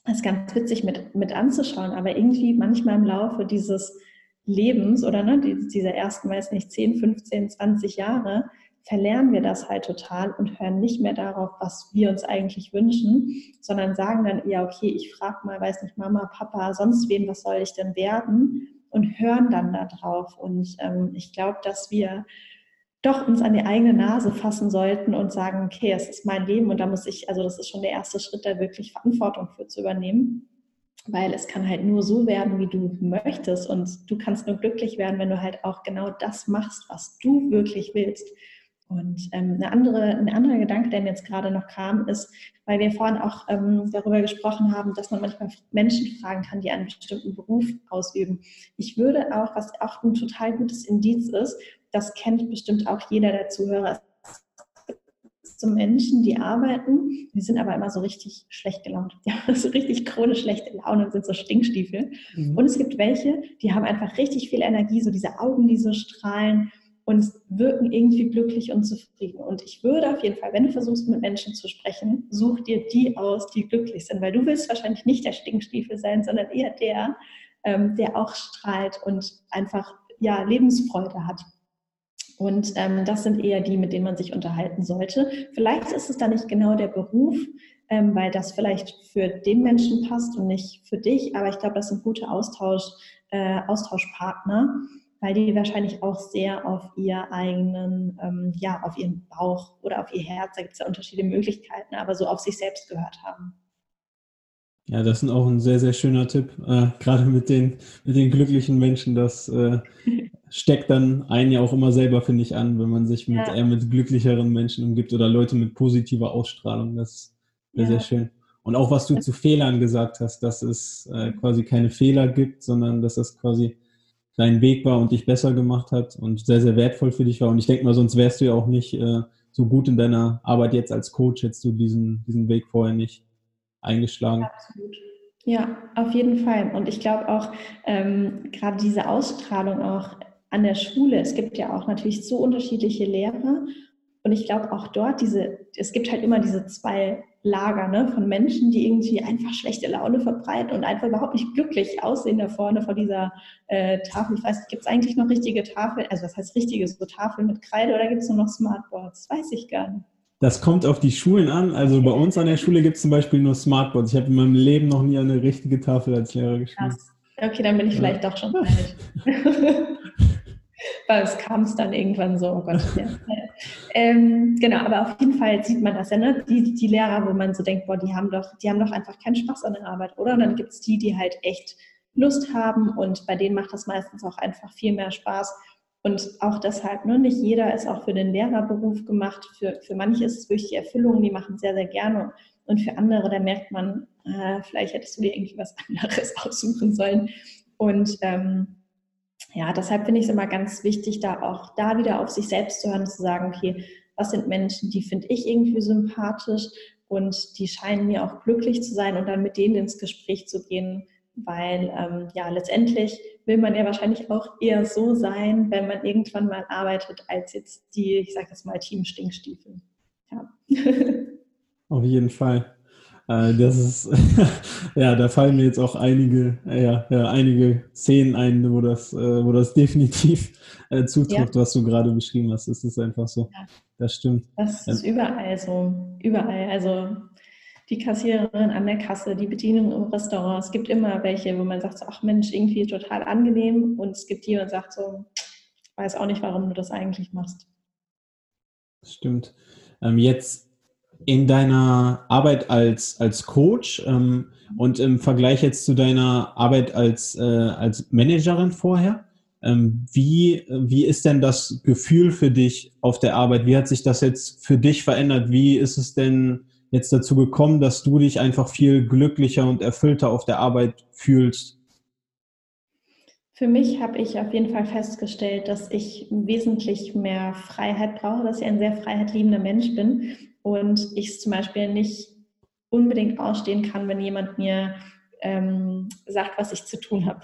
das ist ganz witzig mit, mit anzuschauen, aber irgendwie manchmal im Laufe dieses Lebens oder ne, dieser ersten, weiß nicht, 10, 15, 20 Jahre, verlernen wir das halt total und hören nicht mehr darauf, was wir uns eigentlich wünschen, sondern sagen dann eher, okay, ich frage mal, weiß nicht, Mama, Papa, sonst wen, was soll ich denn werden? Und hören dann da drauf. Und ähm, ich glaube, dass wir doch uns an die eigene Nase fassen sollten und sagen, okay, es ist mein Leben und da muss ich, also das ist schon der erste Schritt, da wirklich Verantwortung für zu übernehmen. Weil es kann halt nur so werden, wie du möchtest. Und du kannst nur glücklich werden, wenn du halt auch genau das machst, was du wirklich willst. Und ähm, eine andere, ein anderer Gedanke, der mir jetzt gerade noch kam, ist, weil wir vorhin auch ähm, darüber gesprochen haben, dass man manchmal Menschen fragen kann, die einen bestimmten Beruf ausüben. Ich würde auch, was auch ein total gutes Indiz ist, das kennt bestimmt auch jeder der Zuhörer, zu Menschen, die arbeiten, die sind aber immer so richtig schlecht gelaunt. Die haben *laughs* so richtig chronisch schlechte Laune und sind so Stinkstiefel. Mhm. Und es gibt welche, die haben einfach richtig viel Energie, so diese Augen, die so strahlen und wirken irgendwie glücklich und zufrieden. Und ich würde auf jeden Fall, wenn du versuchst, mit Menschen zu sprechen, such dir die aus, die glücklich sind, weil du willst wahrscheinlich nicht der Stinkstiefel sein, sondern eher der, ähm, der auch strahlt und einfach ja, Lebensfreude hat. Und ähm, das sind eher die, mit denen man sich unterhalten sollte. Vielleicht ist es da nicht genau der Beruf, ähm, weil das vielleicht für den Menschen passt und nicht für dich, aber ich glaube, das sind gute Austausch, äh, Austauschpartner weil die wahrscheinlich auch sehr auf ihr eigenen, ähm, ja, auf ihren Bauch oder auf ihr Herz, da gibt es ja unterschiedliche Möglichkeiten, aber so auf sich selbst gehört haben. Ja, das ist auch ein sehr, sehr schöner Tipp. Äh, gerade mit den, mit den glücklichen Menschen, das äh, *laughs* steckt dann einen ja auch immer selber, finde ich, an, wenn man sich mit ja. eher mit glücklicheren Menschen umgibt oder Leute mit positiver Ausstrahlung. Das ist sehr, ja. sehr schön. Und auch was du zu Fehlern gesagt hast, dass es äh, quasi keine Fehler gibt, sondern dass es quasi dein Weg war und dich besser gemacht hat und sehr, sehr wertvoll für dich war. Und ich denke mal, sonst wärst du ja auch nicht äh, so gut in deiner Arbeit jetzt als Coach, hättest du diesen, diesen Weg vorher nicht eingeschlagen. Absolut. Ja, auf jeden Fall. Und ich glaube auch, ähm, gerade diese Ausstrahlung auch an der Schule, es gibt ja auch natürlich so unterschiedliche Lehrer. Und ich glaube auch dort, diese, es gibt halt immer diese zwei Lager ne, von Menschen, die irgendwie einfach schlechte Laune verbreiten und einfach überhaupt nicht glücklich aussehen da vorne vor dieser äh, Tafel. Ich weiß nicht, gibt es eigentlich noch richtige Tafeln? Also was heißt richtige, so Tafeln mit Kreide oder gibt es nur noch Smartboards? Weiß ich gar nicht. Das kommt auf die Schulen an. Also bei uns an der Schule gibt es zum Beispiel nur Smartboards. Ich habe in meinem Leben noch nie eine richtige Tafel als Lehrer geschrieben. Okay, dann bin ich ja. vielleicht doch schon falsch. *laughs* *laughs* Weil es kam es dann irgendwann so, oh Gott. Ja. *laughs* ähm, genau, aber auf jeden Fall sieht man das ja, ne? Die, die Lehrer, wo man so denkt, boah, die haben doch, die haben doch einfach keinen Spaß an der Arbeit, oder? Und dann gibt es die, die halt echt Lust haben und bei denen macht das meistens auch einfach viel mehr Spaß. Und auch deshalb, ne, nicht jeder ist auch für den Lehrerberuf gemacht. Für, für manche ist es wirklich die Erfüllung, die machen sehr, sehr gerne. Und für andere, da merkt man, äh, vielleicht hättest du dir irgendwie was *laughs* anderes aussuchen sollen. Und ähm, ja, deshalb finde ich es immer ganz wichtig, da auch da wieder auf sich selbst zu hören und zu sagen, okay, was sind Menschen, die finde ich irgendwie sympathisch und die scheinen mir auch glücklich zu sein und dann mit denen ins Gespräch zu gehen, weil ähm, ja, letztendlich will man ja wahrscheinlich auch eher so sein, wenn man irgendwann mal arbeitet, als jetzt die, ich sage jetzt mal, Team Stinkstiefel. Ja. *laughs* Auf jeden Fall. Äh, das ist, *laughs* ja, da fallen mir jetzt auch einige, ja, ja, einige Szenen ein, wo das, äh, wo das *laughs* definitiv äh, zutrifft, ja. was du gerade beschrieben hast. Das ist einfach so. Ja. Das stimmt. Das ist überall so. Überall. Also die Kassiererin an der Kasse, die Bedienung im Restaurant. Es gibt immer welche, wo man sagt, so, ach Mensch, irgendwie total angenehm. Und es gibt die, und sagt so, weiß auch nicht, warum du das eigentlich machst. Stimmt. Ähm, jetzt in deiner Arbeit als, als Coach ähm, und im Vergleich jetzt zu deiner Arbeit als, äh, als Managerin vorher, ähm, wie, wie ist denn das Gefühl für dich auf der Arbeit? Wie hat sich das jetzt für dich verändert? Wie ist es denn jetzt dazu gekommen, dass du dich einfach viel glücklicher und erfüllter auf der Arbeit fühlst? Für mich habe ich auf jeden Fall festgestellt, dass ich wesentlich mehr Freiheit brauche, dass ich ein sehr freiheitliebender Mensch bin und ich es zum Beispiel nicht unbedingt ausstehen kann, wenn jemand mir ähm, sagt, was ich zu tun habe.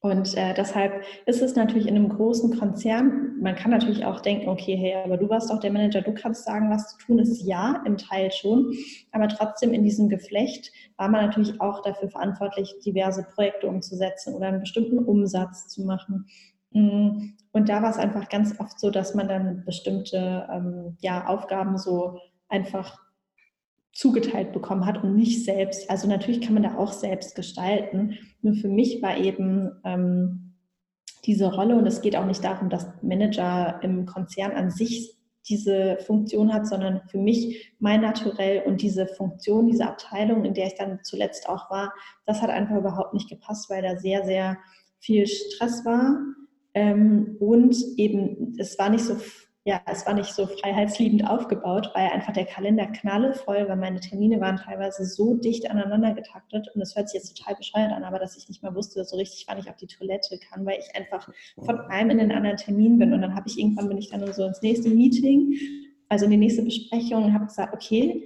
Und äh, deshalb ist es natürlich in einem großen Konzern, man kann natürlich auch denken, okay, hey, aber du warst doch der Manager, du kannst sagen, was zu tun ist. Ja, im Teil schon. Aber trotzdem in diesem Geflecht war man natürlich auch dafür verantwortlich, diverse Projekte umzusetzen oder einen bestimmten Umsatz zu machen. Mm, und da war es einfach ganz oft so, dass man dann bestimmte ähm, ja, Aufgaben so einfach zugeteilt bekommen hat und nicht selbst. Also natürlich kann man da auch selbst gestalten. Nur für mich war eben ähm, diese Rolle, und es geht auch nicht darum, dass Manager im Konzern an sich diese Funktion hat, sondern für mich mein Naturell und diese Funktion, diese Abteilung, in der ich dann zuletzt auch war, das hat einfach überhaupt nicht gepasst, weil da sehr, sehr viel Stress war. Ähm, und eben, es war nicht so ja, es war nicht so freiheitsliebend aufgebaut, weil einfach der Kalender knallevoll war. Meine Termine waren teilweise so dicht aneinander getaktet und es hört sich jetzt total bescheuert an, aber dass ich nicht mehr wusste so richtig, wann ich auf die Toilette kann, weil ich einfach von einem in den anderen Termin bin und dann habe ich irgendwann bin ich dann so ins nächste Meeting, also in die nächste Besprechung und habe gesagt, okay,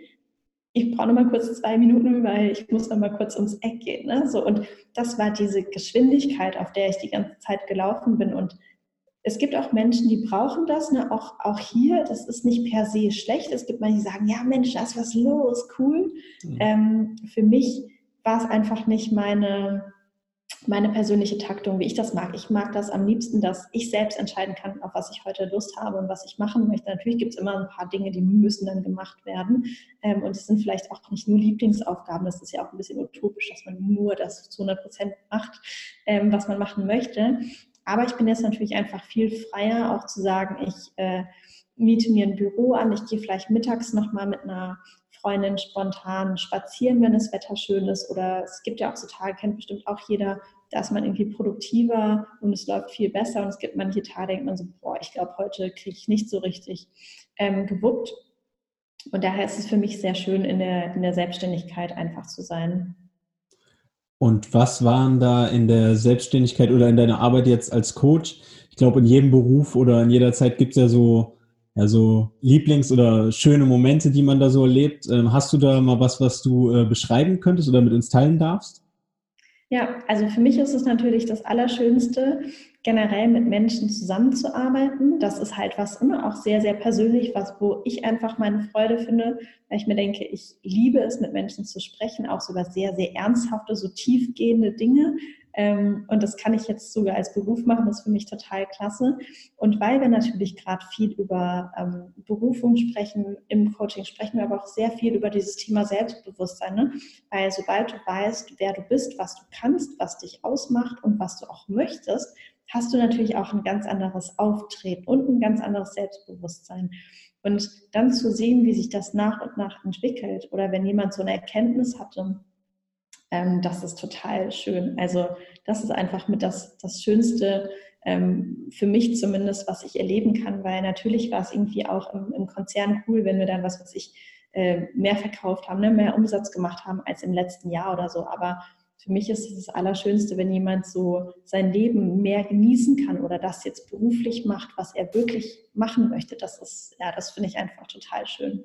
ich brauche noch mal kurz zwei Minuten, weil ich muss noch mal kurz ums Eck gehen. Ne? So, und das war diese Geschwindigkeit, auf der ich die ganze Zeit gelaufen bin und es gibt auch Menschen, die brauchen das, ne? auch, auch hier, das ist nicht per se schlecht. Es gibt Menschen, die sagen, ja Mensch, da ist was los, cool. Mhm. Ähm, für mich war es einfach nicht meine, meine persönliche Taktung, wie ich das mag. Ich mag das am liebsten, dass ich selbst entscheiden kann, auf was ich heute Lust habe und was ich machen möchte. Natürlich gibt es immer ein paar Dinge, die müssen dann gemacht werden. Ähm, und es sind vielleicht auch nicht nur Lieblingsaufgaben. Das ist ja auch ein bisschen utopisch, dass man nur das zu 100 Prozent macht, ähm, was man machen möchte. Aber ich bin jetzt natürlich einfach viel freier, auch zu sagen, ich äh, miete mir ein Büro an, ich gehe vielleicht mittags nochmal mit einer Freundin spontan spazieren, wenn das Wetter schön ist. Oder es gibt ja auch so Tage, kennt bestimmt auch jeder, da ist man irgendwie produktiver und es läuft viel besser. Und es gibt manche Tage, denkt man so, boah, ich glaube, heute kriege ich nicht so richtig ähm, gewuppt. Und daher ist es für mich sehr schön, in der, in der Selbstständigkeit einfach zu sein. Und was waren da in der Selbstständigkeit oder in deiner Arbeit jetzt als Coach? Ich glaube, in jedem Beruf oder in jeder Zeit gibt es ja so, ja, so Lieblings- oder schöne Momente, die man da so erlebt. Ähm, hast du da mal was, was du äh, beschreiben könntest oder mit uns teilen darfst? Ja, also für mich ist es natürlich das Allerschönste, generell mit Menschen zusammenzuarbeiten. Das ist halt was immer auch sehr, sehr persönlich, was, wo ich einfach meine Freude finde, weil ich mir denke, ich liebe es, mit Menschen zu sprechen, auch sogar sehr, sehr ernsthafte, so tiefgehende Dinge. Ähm, und das kann ich jetzt sogar als Beruf machen, das ist für mich total klasse. Und weil wir natürlich gerade viel über ähm, Berufung sprechen, im Coaching sprechen wir aber auch sehr viel über dieses Thema Selbstbewusstsein. Ne? Weil sobald du weißt, wer du bist, was du kannst, was dich ausmacht und was du auch möchtest, hast du natürlich auch ein ganz anderes Auftreten und ein ganz anderes Selbstbewusstsein. Und dann zu sehen, wie sich das nach und nach entwickelt oder wenn jemand so eine Erkenntnis hatte, ähm, das ist total schön. Also das ist einfach mit das, das Schönste ähm, für mich zumindest, was ich erleben kann, weil natürlich war es irgendwie auch im, im Konzern cool, wenn wir dann was, was ich äh, mehr verkauft haben, ne, mehr Umsatz gemacht haben als im letzten Jahr oder so. Aber für mich ist es das Allerschönste, wenn jemand so sein Leben mehr genießen kann oder das jetzt beruflich macht, was er wirklich machen möchte. Das ist, ja, das finde ich einfach total schön.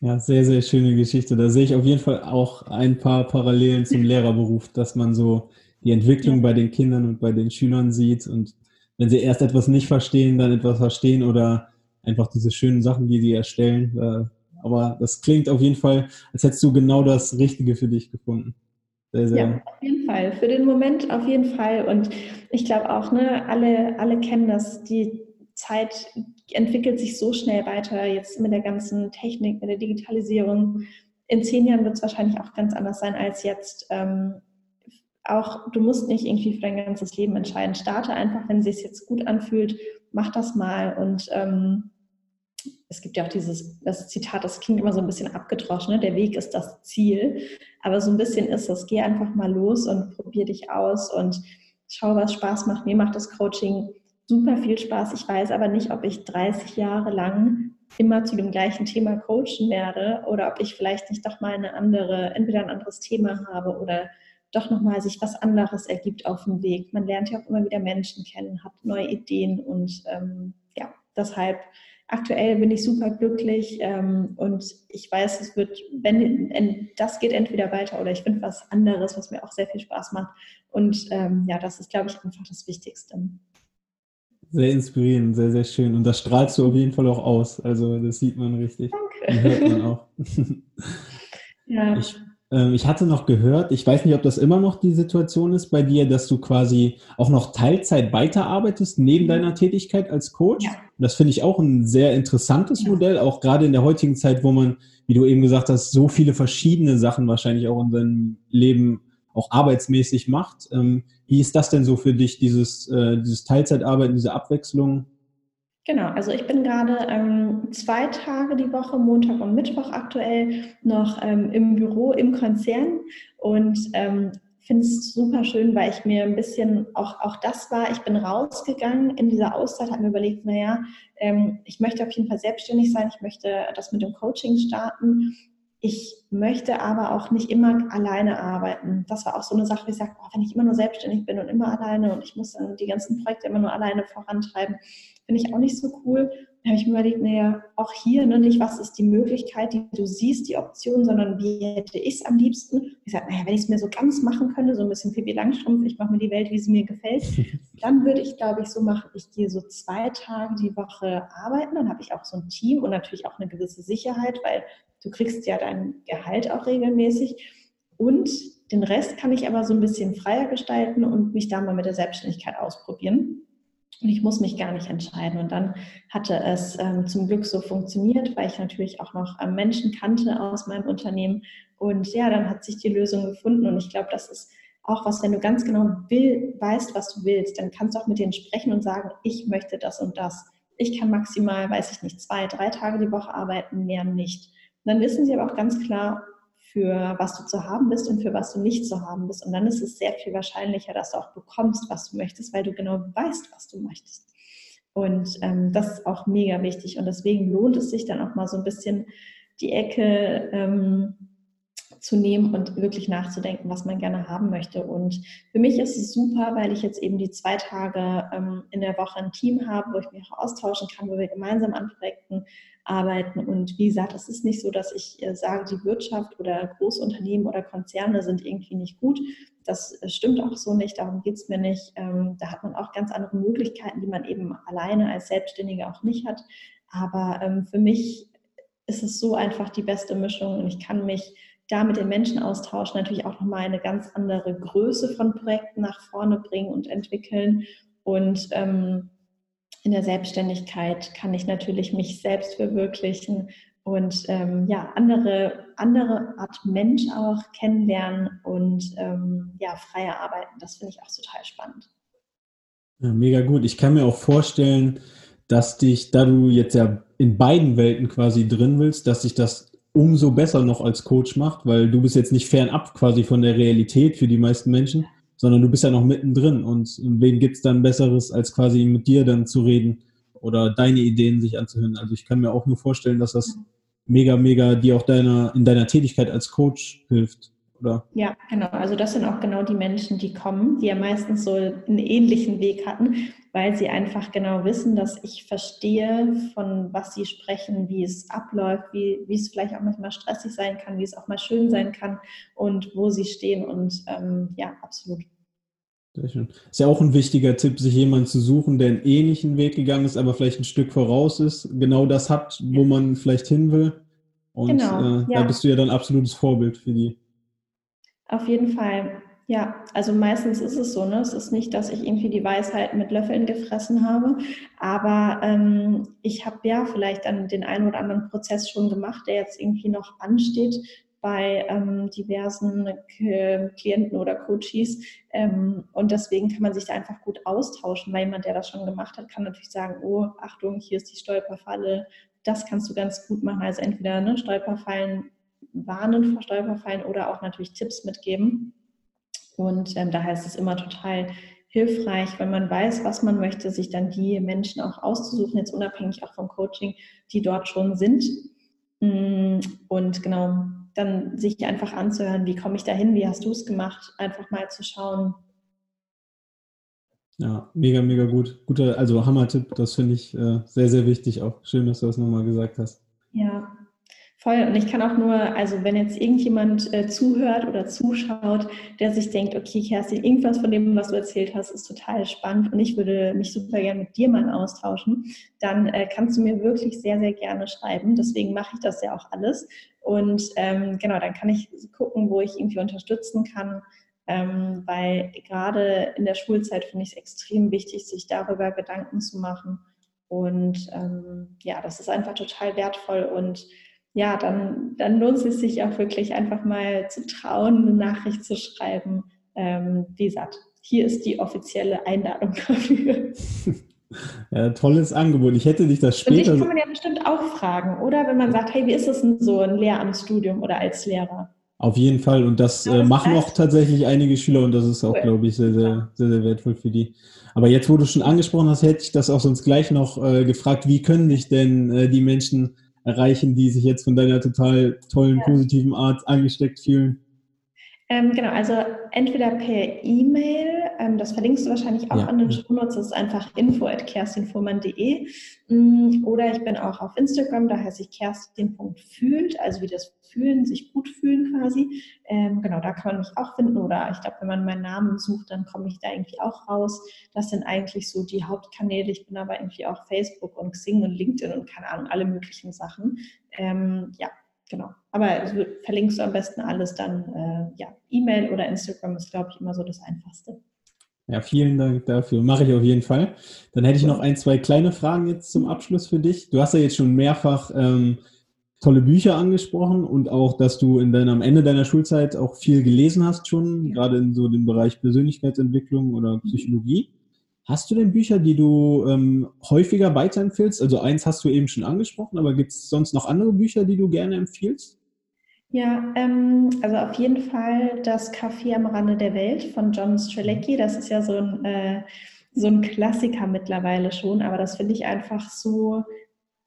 Ja, sehr, sehr schöne Geschichte. Da sehe ich auf jeden Fall auch ein paar Parallelen zum *laughs* Lehrerberuf, dass man so die Entwicklung ja. bei den Kindern und bei den Schülern sieht und wenn sie erst etwas nicht verstehen, dann etwas verstehen oder einfach diese schönen Sachen, die sie erstellen. Äh, aber das klingt auf jeden Fall, als hättest du genau das Richtige für dich gefunden. Sehr, sehr. Ja, auf jeden Fall. Für den Moment auf jeden Fall. Und ich glaube auch, ne, alle, alle kennen das. Die Zeit entwickelt sich so schnell weiter, jetzt mit der ganzen Technik, mit der Digitalisierung. In zehn Jahren wird es wahrscheinlich auch ganz anders sein als jetzt. Ähm, auch du musst nicht irgendwie für dein ganzes Leben entscheiden. Starte einfach, wenn es sich jetzt gut anfühlt, mach das mal und ähm, es gibt ja auch dieses das Zitat, das klingt immer so ein bisschen abgedroschen, ne? der Weg ist das Ziel. Aber so ein bisschen ist es, geh einfach mal los und probier dich aus und schau, was Spaß macht. Mir macht das Coaching super viel Spaß. Ich weiß aber nicht, ob ich 30 Jahre lang immer zu dem gleichen Thema coachen werde oder ob ich vielleicht nicht doch mal eine andere, entweder ein anderes Thema habe oder doch nochmal sich was anderes ergibt auf dem Weg. Man lernt ja auch immer wieder Menschen kennen, hat neue Ideen und ähm, ja, deshalb aktuell bin ich super glücklich ähm, und ich weiß, es wird, wenn das geht entweder weiter oder ich finde was anderes, was mir auch sehr viel Spaß macht. Und ähm, ja, das ist, glaube ich, einfach das Wichtigste. Sehr inspirierend, sehr, sehr schön. Und das strahlst du auf jeden Fall auch aus. Also das sieht man richtig. Danke. Und hört man auch. *laughs* ja. Ich ähm, ich hatte noch gehört, ich weiß nicht, ob das immer noch die Situation ist bei dir, dass du quasi auch noch Teilzeit weiterarbeitest neben mhm. deiner Tätigkeit als Coach. Ja. Das finde ich auch ein sehr interessantes ja. Modell, auch gerade in der heutigen Zeit, wo man, wie du eben gesagt hast, so viele verschiedene Sachen wahrscheinlich auch in seinem Leben auch arbeitsmäßig macht. Ähm, wie ist das denn so für dich, dieses, äh, dieses Teilzeitarbeiten, diese Abwechslung? Genau, also ich bin gerade ähm, zwei Tage die Woche, Montag und Mittwoch aktuell, noch ähm, im Büro, im Konzern und ähm, finde es super schön, weil ich mir ein bisschen, auch, auch das war, ich bin rausgegangen in dieser Auszeit, habe mir überlegt, naja, ähm, ich möchte auf jeden Fall selbstständig sein, ich möchte das mit dem Coaching starten. Ich möchte aber auch nicht immer alleine arbeiten. Das war auch so eine Sache, wie ich sage, oh, wenn ich immer nur selbstständig bin und immer alleine und ich muss dann die ganzen Projekte immer nur alleine vorantreiben, finde ich auch nicht so cool. Da habe ich mir überlegt, naja, auch hier ne, nicht, was ist die Möglichkeit, die du siehst, die Option, sondern wie hätte ich es am liebsten? Ich sage, naja, wenn ich es mir so ganz machen könnte, so ein bisschen Pippi Langstrumpf, ich mache mir die Welt, wie sie mir gefällt, *laughs* dann würde ich, glaube ich, so machen, ich gehe so zwei Tage die Woche arbeiten, dann habe ich auch so ein Team und natürlich auch eine gewisse Sicherheit, weil du kriegst ja dein Gehalt auch regelmäßig und den Rest kann ich aber so ein bisschen freier gestalten und mich da mal mit der Selbstständigkeit ausprobieren. Und ich muss mich gar nicht entscheiden. Und dann hatte es ähm, zum Glück so funktioniert, weil ich natürlich auch noch ähm, Menschen kannte aus meinem Unternehmen. Und ja, dann hat sich die Lösung gefunden. Und ich glaube, das ist auch was, wenn du ganz genau will, weißt, was du willst, dann kannst du auch mit denen sprechen und sagen, ich möchte das und das. Ich kann maximal, weiß ich nicht, zwei, drei Tage die Woche arbeiten, mehr nicht. Dann wissen sie aber auch ganz klar, für was du zu haben bist und für was du nicht zu haben bist. Und dann ist es sehr viel wahrscheinlicher, dass du auch bekommst, was du möchtest, weil du genau weißt, was du möchtest. Und ähm, das ist auch mega wichtig. Und deswegen lohnt es sich dann auch mal so ein bisschen die Ecke ähm, zu nehmen und wirklich nachzudenken, was man gerne haben möchte. Und für mich ist es super, weil ich jetzt eben die zwei Tage ähm, in der Woche ein Team habe, wo ich mich auch austauschen kann, wo wir gemeinsam an Projekten arbeiten. Und wie gesagt, es ist nicht so, dass ich äh, sage, die Wirtschaft oder Großunternehmen oder Konzerne sind irgendwie nicht gut. Das äh, stimmt auch so nicht, darum geht es mir nicht. Ähm, da hat man auch ganz andere Möglichkeiten, die man eben alleine als Selbstständige auch nicht hat. Aber ähm, für mich ist es so einfach die beste Mischung und ich kann mich da mit den Menschen austauschen, natürlich auch nochmal eine ganz andere Größe von Projekten nach vorne bringen und entwickeln. Und ähm, in der Selbstständigkeit kann ich natürlich mich selbst verwirklichen und ähm, ja, andere, andere Art Mensch auch kennenlernen und ähm, ja, freier arbeiten. Das finde ich auch total spannend. Ja, mega gut. Ich kann mir auch vorstellen, dass dich, da du jetzt ja in beiden Welten quasi drin willst, dass sich das umso besser noch als Coach macht, weil du bist jetzt nicht fernab quasi von der Realität für die meisten Menschen sondern du bist ja noch mittendrin. Und wen gibt es dann Besseres, als quasi mit dir dann zu reden oder deine Ideen sich anzuhören? Also ich kann mir auch nur vorstellen, dass das mega, mega dir auch deiner, in deiner Tätigkeit als Coach hilft. Oder? Ja, genau. Also das sind auch genau die Menschen, die kommen, die ja meistens so einen ähnlichen Weg hatten, weil sie einfach genau wissen, dass ich verstehe, von was sie sprechen, wie es abläuft, wie, wie es vielleicht auch manchmal stressig sein kann, wie es auch mal schön sein kann und wo sie stehen. Und ähm, ja, absolut. Sehr schön. Ist ja auch ein wichtiger Tipp, sich jemanden zu suchen, der einen ähnlichen Weg gegangen ist, aber vielleicht ein Stück voraus ist, genau das hat, wo man vielleicht hin will. Und genau, äh, ja. da bist du ja dann absolutes Vorbild für die. Auf jeden Fall. Ja, also meistens ist es so, ne? Es ist nicht, dass ich irgendwie die Weisheit mit Löffeln gefressen habe, aber ähm, ich habe ja vielleicht dann den einen oder anderen Prozess schon gemacht, der jetzt irgendwie noch ansteht bei ähm, diversen Klienten oder Coaches. Ähm, und deswegen kann man sich da einfach gut austauschen, weil jemand, der das schon gemacht hat, kann natürlich sagen, oh, Achtung, hier ist die Stolperfalle, das kannst du ganz gut machen. Also entweder ne, Stolperfallen warnen vor Stolperfallen oder auch natürlich Tipps mitgeben. Und ähm, daher ist es immer total hilfreich, wenn man weiß, was man möchte, sich dann die Menschen auch auszusuchen, jetzt unabhängig auch vom Coaching, die dort schon sind. Mm, und genau, dann sich einfach anzuhören, wie komme ich da hin, wie hast du es gemacht, einfach mal zu schauen. Ja, mega, mega gut. Guter, also Hammer-Tipp, das finde ich äh, sehr, sehr wichtig auch. Schön, dass du das nochmal gesagt hast. Ja, Voll. Und ich kann auch nur, also wenn jetzt irgendjemand äh, zuhört oder zuschaut, der sich denkt, okay, Kerstin, irgendwas von dem, was du erzählt hast, ist total spannend und ich würde mich super gerne mit dir mal austauschen, dann äh, kannst du mir wirklich sehr, sehr gerne schreiben. Deswegen mache ich das ja auch alles. Und ähm, genau, dann kann ich gucken, wo ich irgendwie unterstützen kann. Ähm, weil gerade in der Schulzeit finde ich es extrem wichtig, sich darüber Gedanken zu machen. Und ähm, ja, das ist einfach total wertvoll und ja, dann, dann lohnt es sich auch wirklich einfach mal zu trauen, eine Nachricht zu schreiben. Ähm, wie gesagt, hier ist die offizielle Einladung *laughs* dafür. *laughs* Ja, tolles Angebot. Ich hätte dich das später. Und dich kann man ja bestimmt auch fragen, oder? Wenn man sagt, hey, wie ist es denn so ein Lehramtsstudium oder als Lehrer? Auf jeden Fall. Und das ja, äh, machen auch tatsächlich einige Schüler und das ist auch, cool. glaube ich, sehr, sehr, sehr, sehr wertvoll für die. Aber jetzt, wo du schon angesprochen hast, hätte ich das auch sonst gleich noch äh, gefragt, wie können dich denn äh, die Menschen erreichen, die sich jetzt von deiner total tollen, positiven Art angesteckt fühlen? Ähm, genau, also entweder per E-Mail, ähm, das verlinkst du wahrscheinlich auch ja. an den Shownotes, das ist einfach info at kerstinfuhrmann.de mm, oder ich bin auch auf Instagram, da heiße ich kerstin.fühlt, also wie das Fühlen, sich gut fühlen quasi. Ähm, genau, da kann man mich auch finden oder ich glaube, wenn man meinen Namen sucht, dann komme ich da irgendwie auch raus. Das sind eigentlich so die Hauptkanäle. Ich bin aber irgendwie auch Facebook und Xing und LinkedIn und keine Ahnung, alle möglichen Sachen. Ähm, ja, genau. Aber verlinkst du am besten alles dann, äh, ja, E-Mail oder Instagram ist, glaube ich, immer so das Einfachste. Ja, vielen Dank dafür. Mache ich auf jeden Fall. Dann hätte ich noch ein, zwei kleine Fragen jetzt zum Abschluss für dich. Du hast ja jetzt schon mehrfach ähm, tolle Bücher angesprochen und auch, dass du in deinem, am Ende deiner Schulzeit auch viel gelesen hast schon, gerade in so dem Bereich Persönlichkeitsentwicklung oder Psychologie. Hast du denn Bücher, die du ähm, häufiger weiterempfiehlst? Also eins hast du eben schon angesprochen, aber gibt es sonst noch andere Bücher, die du gerne empfiehlst? Ja, ähm, also auf jeden Fall das Café am Rande der Welt von John Strelecki. Das ist ja so ein, äh, so ein Klassiker mittlerweile schon, aber das finde ich einfach so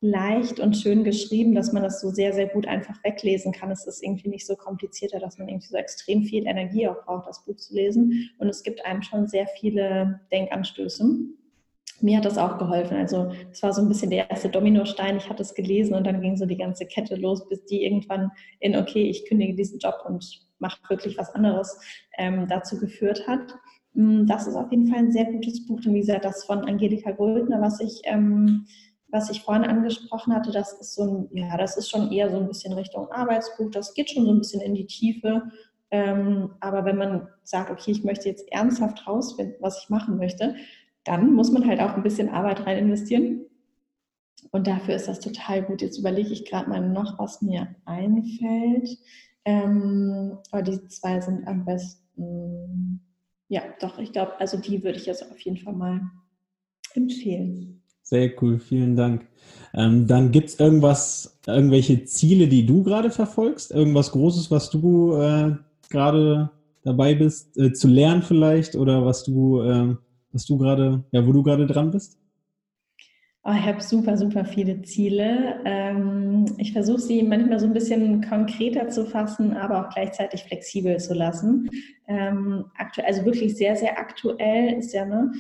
leicht und schön geschrieben, dass man das so sehr, sehr gut einfach weglesen kann. Es ist irgendwie nicht so komplizierter, dass man irgendwie so extrem viel Energie auch braucht, das Buch zu lesen. Und es gibt einem schon sehr viele Denkanstöße. Mir hat das auch geholfen. Also es war so ein bisschen der erste Dominostein. Ich hatte es gelesen und dann ging so die ganze Kette los, bis die irgendwann in, okay, ich kündige diesen Job und mache wirklich was anderes ähm, dazu geführt hat. Mm, das ist auf jeden Fall ein sehr gutes Buch. Und wie gesagt, das von Angelika Goldner, was ich ähm, was ich vorhin angesprochen hatte, das ist so ein, ja, das ist schon eher so ein bisschen Richtung Arbeitsbuch, das geht schon so ein bisschen in die Tiefe. Ähm, aber wenn man sagt, okay, ich möchte jetzt ernsthaft rausfinden, was ich machen möchte, dann muss man halt auch ein bisschen Arbeit rein investieren. Und dafür ist das total gut. Jetzt überlege ich gerade mal noch, was mir einfällt. Ähm, aber die zwei sind am besten. Ja, doch, ich glaube, also die würde ich jetzt auf jeden Fall mal empfehlen. Sehr cool, vielen Dank. Ähm, dann gibt es irgendwas, irgendwelche Ziele, die du gerade verfolgst? Irgendwas Großes, was du äh, gerade dabei bist, äh, zu lernen vielleicht oder was du, äh, was du gerade, ja, wo du gerade dran bist? Oh, ich habe super, super viele Ziele. Ähm, ich versuche sie manchmal so ein bisschen konkreter zu fassen, aber auch gleichzeitig flexibel zu lassen. Ähm, aktuell, also wirklich sehr, sehr aktuell ist ja, ne,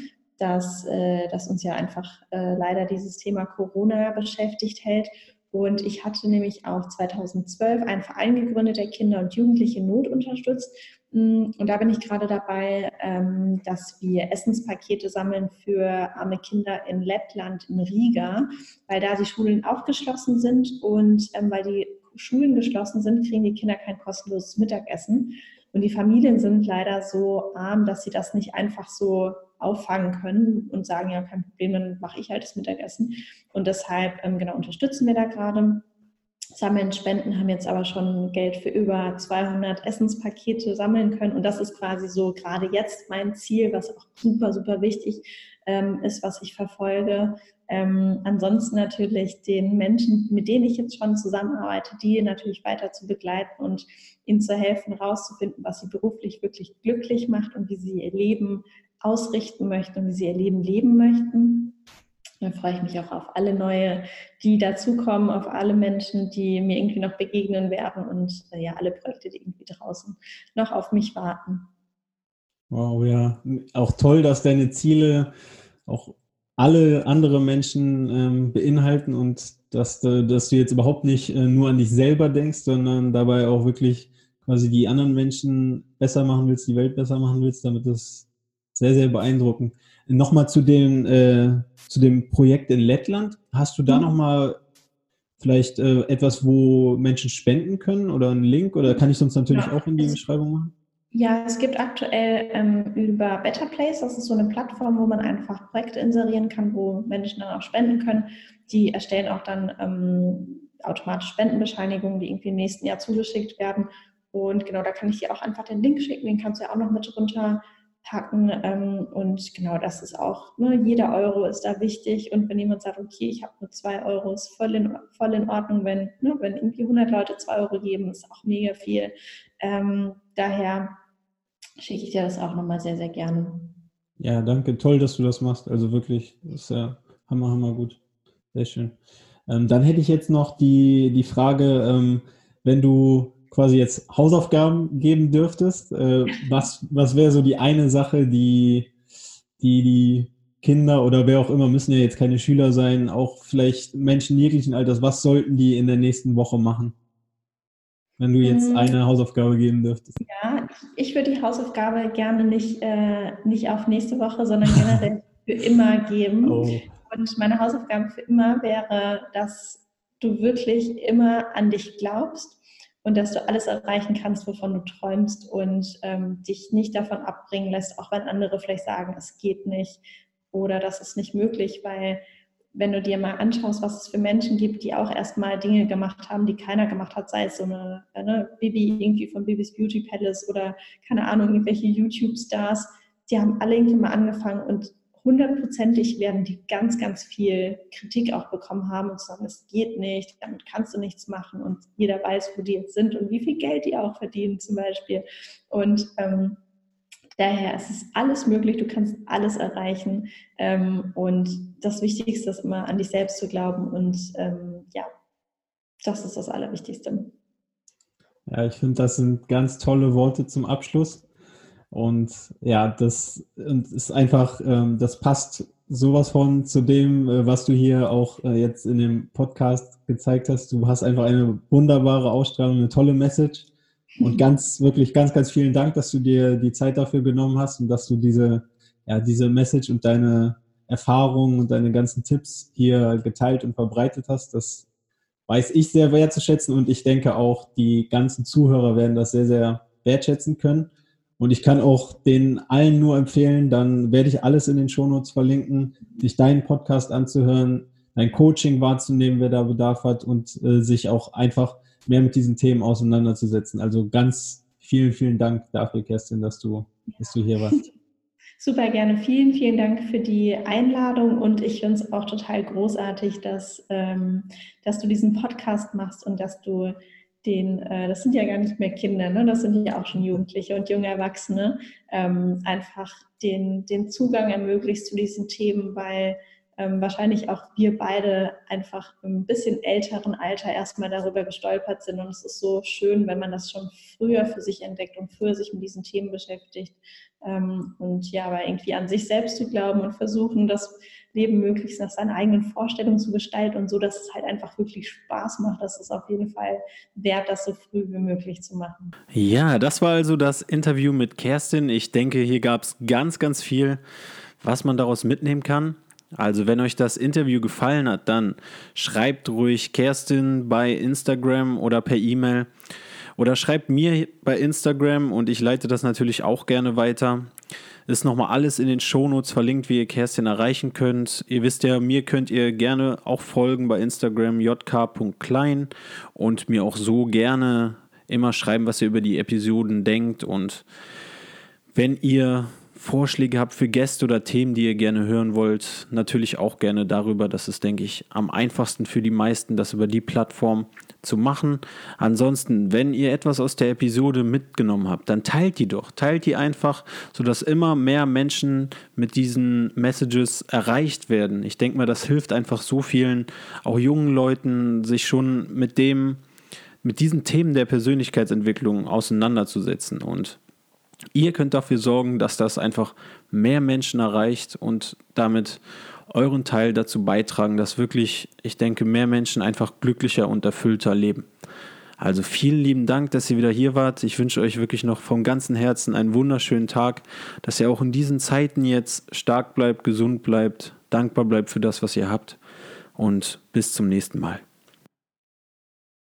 dass, äh, dass uns ja einfach äh, leider dieses Thema Corona beschäftigt hält. Und ich hatte nämlich auch 2012 einen Verein gegründet, der Kinder und Jugendliche Not unterstützt. Mm, und da bin ich gerade dabei, ähm, dass wir Essenspakete sammeln für arme Kinder in Lettland, in Riga, weil da die Schulen auch geschlossen sind und ähm, weil die Schulen geschlossen sind, kriegen die Kinder kein kostenloses Mittagessen. Und die Familien sind leider so arm, dass sie das nicht einfach so auffangen können und sagen, ja, kein Problem, dann mache ich halt das Mittagessen. Und deshalb, ähm, genau, unterstützen wir da gerade. Sammeln, Spenden, haben jetzt aber schon Geld für über 200 Essenspakete sammeln können. Und das ist quasi so gerade jetzt mein Ziel, was auch super, super wichtig ähm, ist, was ich verfolge, Ähm, ansonsten natürlich den Menschen, mit denen ich jetzt schon zusammenarbeite, die natürlich weiter zu begleiten und ihnen zu helfen, herauszufinden, was sie beruflich wirklich glücklich macht und wie sie ihr Leben ausrichten möchten und wie sie ihr Leben leben möchten. Dann freue ich mich auch auf alle neue, die dazukommen, auf alle Menschen, die mir irgendwie noch begegnen werden und äh, ja, alle Projekte, die irgendwie draußen noch auf mich warten. Wow, ja. Auch toll, dass deine Ziele auch alle andere Menschen ähm, beinhalten und dass, dass du jetzt überhaupt nicht äh, nur an dich selber denkst, sondern dabei auch wirklich quasi die anderen Menschen besser machen willst, die Welt besser machen willst, damit das sehr, sehr beeindruckend. Nochmal zu dem, äh, zu dem Projekt in Lettland. Hast du da mhm. nochmal vielleicht äh, etwas, wo Menschen spenden können oder einen Link? Oder kann ich sonst natürlich ja. auch in die Beschreibung machen? Ja, es gibt aktuell ähm, über Better Place, das ist so eine Plattform, wo man einfach Projekte inserieren kann, wo Menschen dann auch spenden können. Die erstellen auch dann ähm, automatisch Spendenbescheinigungen, die irgendwie im nächsten Jahr zugeschickt werden. Und genau, da kann ich dir auch einfach den Link schicken, den kannst du ja auch noch mit runterpacken. Ähm, und genau, das ist auch, ne, jeder Euro ist da wichtig. Und wenn jemand sagt, okay, ich habe nur zwei Euro, ist voll in, voll in Ordnung. Wenn, ne, wenn irgendwie 100 Leute zwei Euro geben, ist auch mega viel. Ähm, daher schicke ich dir das auch nochmal sehr, sehr gerne. Ja, danke. Toll, dass du das machst. Also wirklich, das ist ja hammer, hammer gut. Sehr schön. Ähm, dann hätte ich jetzt noch die, die Frage, ähm, wenn du quasi jetzt Hausaufgaben geben dürftest, äh, was, was wäre so die eine Sache, die, die die Kinder oder wer auch immer, müssen ja jetzt keine Schüler sein, auch vielleicht Menschen jeglichen Alters, was sollten die in der nächsten Woche machen? wenn du jetzt mhm. eine Hausaufgabe geben dürftest? Ja, ich würde die Hausaufgabe gerne nicht, äh, nicht auf nächste Woche, sondern generell *laughs* für immer geben. Oh. Und meine Hausaufgabe für immer wäre, dass du wirklich immer an dich glaubst und dass du alles erreichen kannst, wovon du träumst und ähm, dich nicht davon abbringen lässt, auch wenn andere vielleicht sagen, es geht nicht oder das ist nicht möglich, weil wenn du dir mal anschaust, was es für Menschen gibt, die auch erstmal Dinge gemacht haben, die keiner gemacht hat, sei es so eine, eine Bibi irgendwie von Bibis Beauty Palace oder keine Ahnung, irgendwelche YouTube-Stars, die haben alle irgendwie mal angefangen und hundertprozentig werden die ganz, ganz viel Kritik auch bekommen haben und sagen, es geht nicht, damit kannst du nichts machen und jeder weiß, wo die jetzt sind und wie viel Geld die auch verdienen zum Beispiel. Und ähm, Daher ist es alles möglich, du kannst alles erreichen. Ähm, und das Wichtigste ist immer an dich selbst zu glauben. Und ähm, ja, das ist das Allerwichtigste. Ja, ich finde, das sind ganz tolle Worte zum Abschluss. Und ja, das ist einfach, ähm, das passt sowas von zu dem, äh, was du hier auch äh, jetzt in dem Podcast gezeigt hast. Du hast einfach eine wunderbare Ausstrahlung, eine tolle Message. Und *laughs* ganz, wirklich ganz, ganz vielen Dank, dass du dir die Zeit dafür genommen hast und dass du diese, ja, diese Message und deine Erfahrungen und deine ganzen Tipps hier geteilt und verbreitet hast. Das weiß ich sehr wertzuschätzen und ich denke auch, die ganzen Zuhörer werden das sehr, sehr wertschätzen können. Und ich kann auch den allen nur empfehlen, dann werde ich alles in den Shownotes verlinken, sich deinen Podcast anzuhören, dein Coaching wahrzunehmen, wer da Bedarf hat und äh, sich auch einfach mehr mit diesen Themen auseinanderzusetzen. Also ganz vielen, vielen Dank dafür, Kerstin, dass du, dass du hier warst. *laughs* Super gerne. Vielen, vielen Dank für die Einladung und ich finde es auch total großartig, dass, ähm, dass du diesen Podcast machst und dass du den, äh, das sind ja gar nicht mehr Kinder, ne? das sind ja auch schon Jugendliche und junge Erwachsene, ähm, einfach den, den Zugang ermöglicht zu diesen Themen, weil ähm, wahrscheinlich auch wir beide einfach im bisschen älteren Alter erstmal darüber gestolpert sind. Und es ist so schön, wenn man das schon früher für sich entdeckt und früher sich mit diesen Themen beschäftigt. Ähm, und ja, aber irgendwie an sich selbst zu glauben und versuchen, das Leben möglichst nach seinen eigenen Vorstellungen zu gestalten und so, dass es halt einfach wirklich Spaß macht. Das ist auf jeden Fall wert, das so früh wie möglich zu machen. Ja, das war also das Interview mit Kerstin. Ich denke, hier gab es ganz, ganz viel, was man daraus mitnehmen kann. Also wenn euch das Interview gefallen hat, dann schreibt ruhig Kerstin bei Instagram oder per E-Mail oder schreibt mir bei Instagram und ich leite das natürlich auch gerne weiter. Ist nochmal alles in den Shownotes verlinkt, wie ihr Kerstin erreichen könnt. Ihr wisst ja, mir könnt ihr gerne auch folgen bei Instagram jk.klein und mir auch so gerne immer schreiben, was ihr über die Episoden denkt. Und wenn ihr Vorschläge habt für Gäste oder Themen, die ihr gerne hören wollt, natürlich auch gerne darüber. Das ist, denke ich, am einfachsten für die meisten, das über die Plattform zu machen. Ansonsten, wenn ihr etwas aus der Episode mitgenommen habt, dann teilt die doch. Teilt die einfach, sodass immer mehr Menschen mit diesen Messages erreicht werden. Ich denke mal, das hilft einfach so vielen, auch jungen Leuten, sich schon mit dem, mit diesen Themen der Persönlichkeitsentwicklung auseinanderzusetzen. Und ihr könnt dafür sorgen, dass das einfach mehr Menschen erreicht und damit euren Teil dazu beitragen, dass wirklich, ich denke, mehr Menschen einfach glücklicher und erfüllter leben. Also vielen lieben Dank, dass ihr wieder hier wart. Ich wünsche euch wirklich noch vom ganzen Herzen einen wunderschönen Tag, dass ihr auch in diesen Zeiten jetzt stark bleibt, gesund bleibt, dankbar bleibt für das, was ihr habt und bis zum nächsten Mal.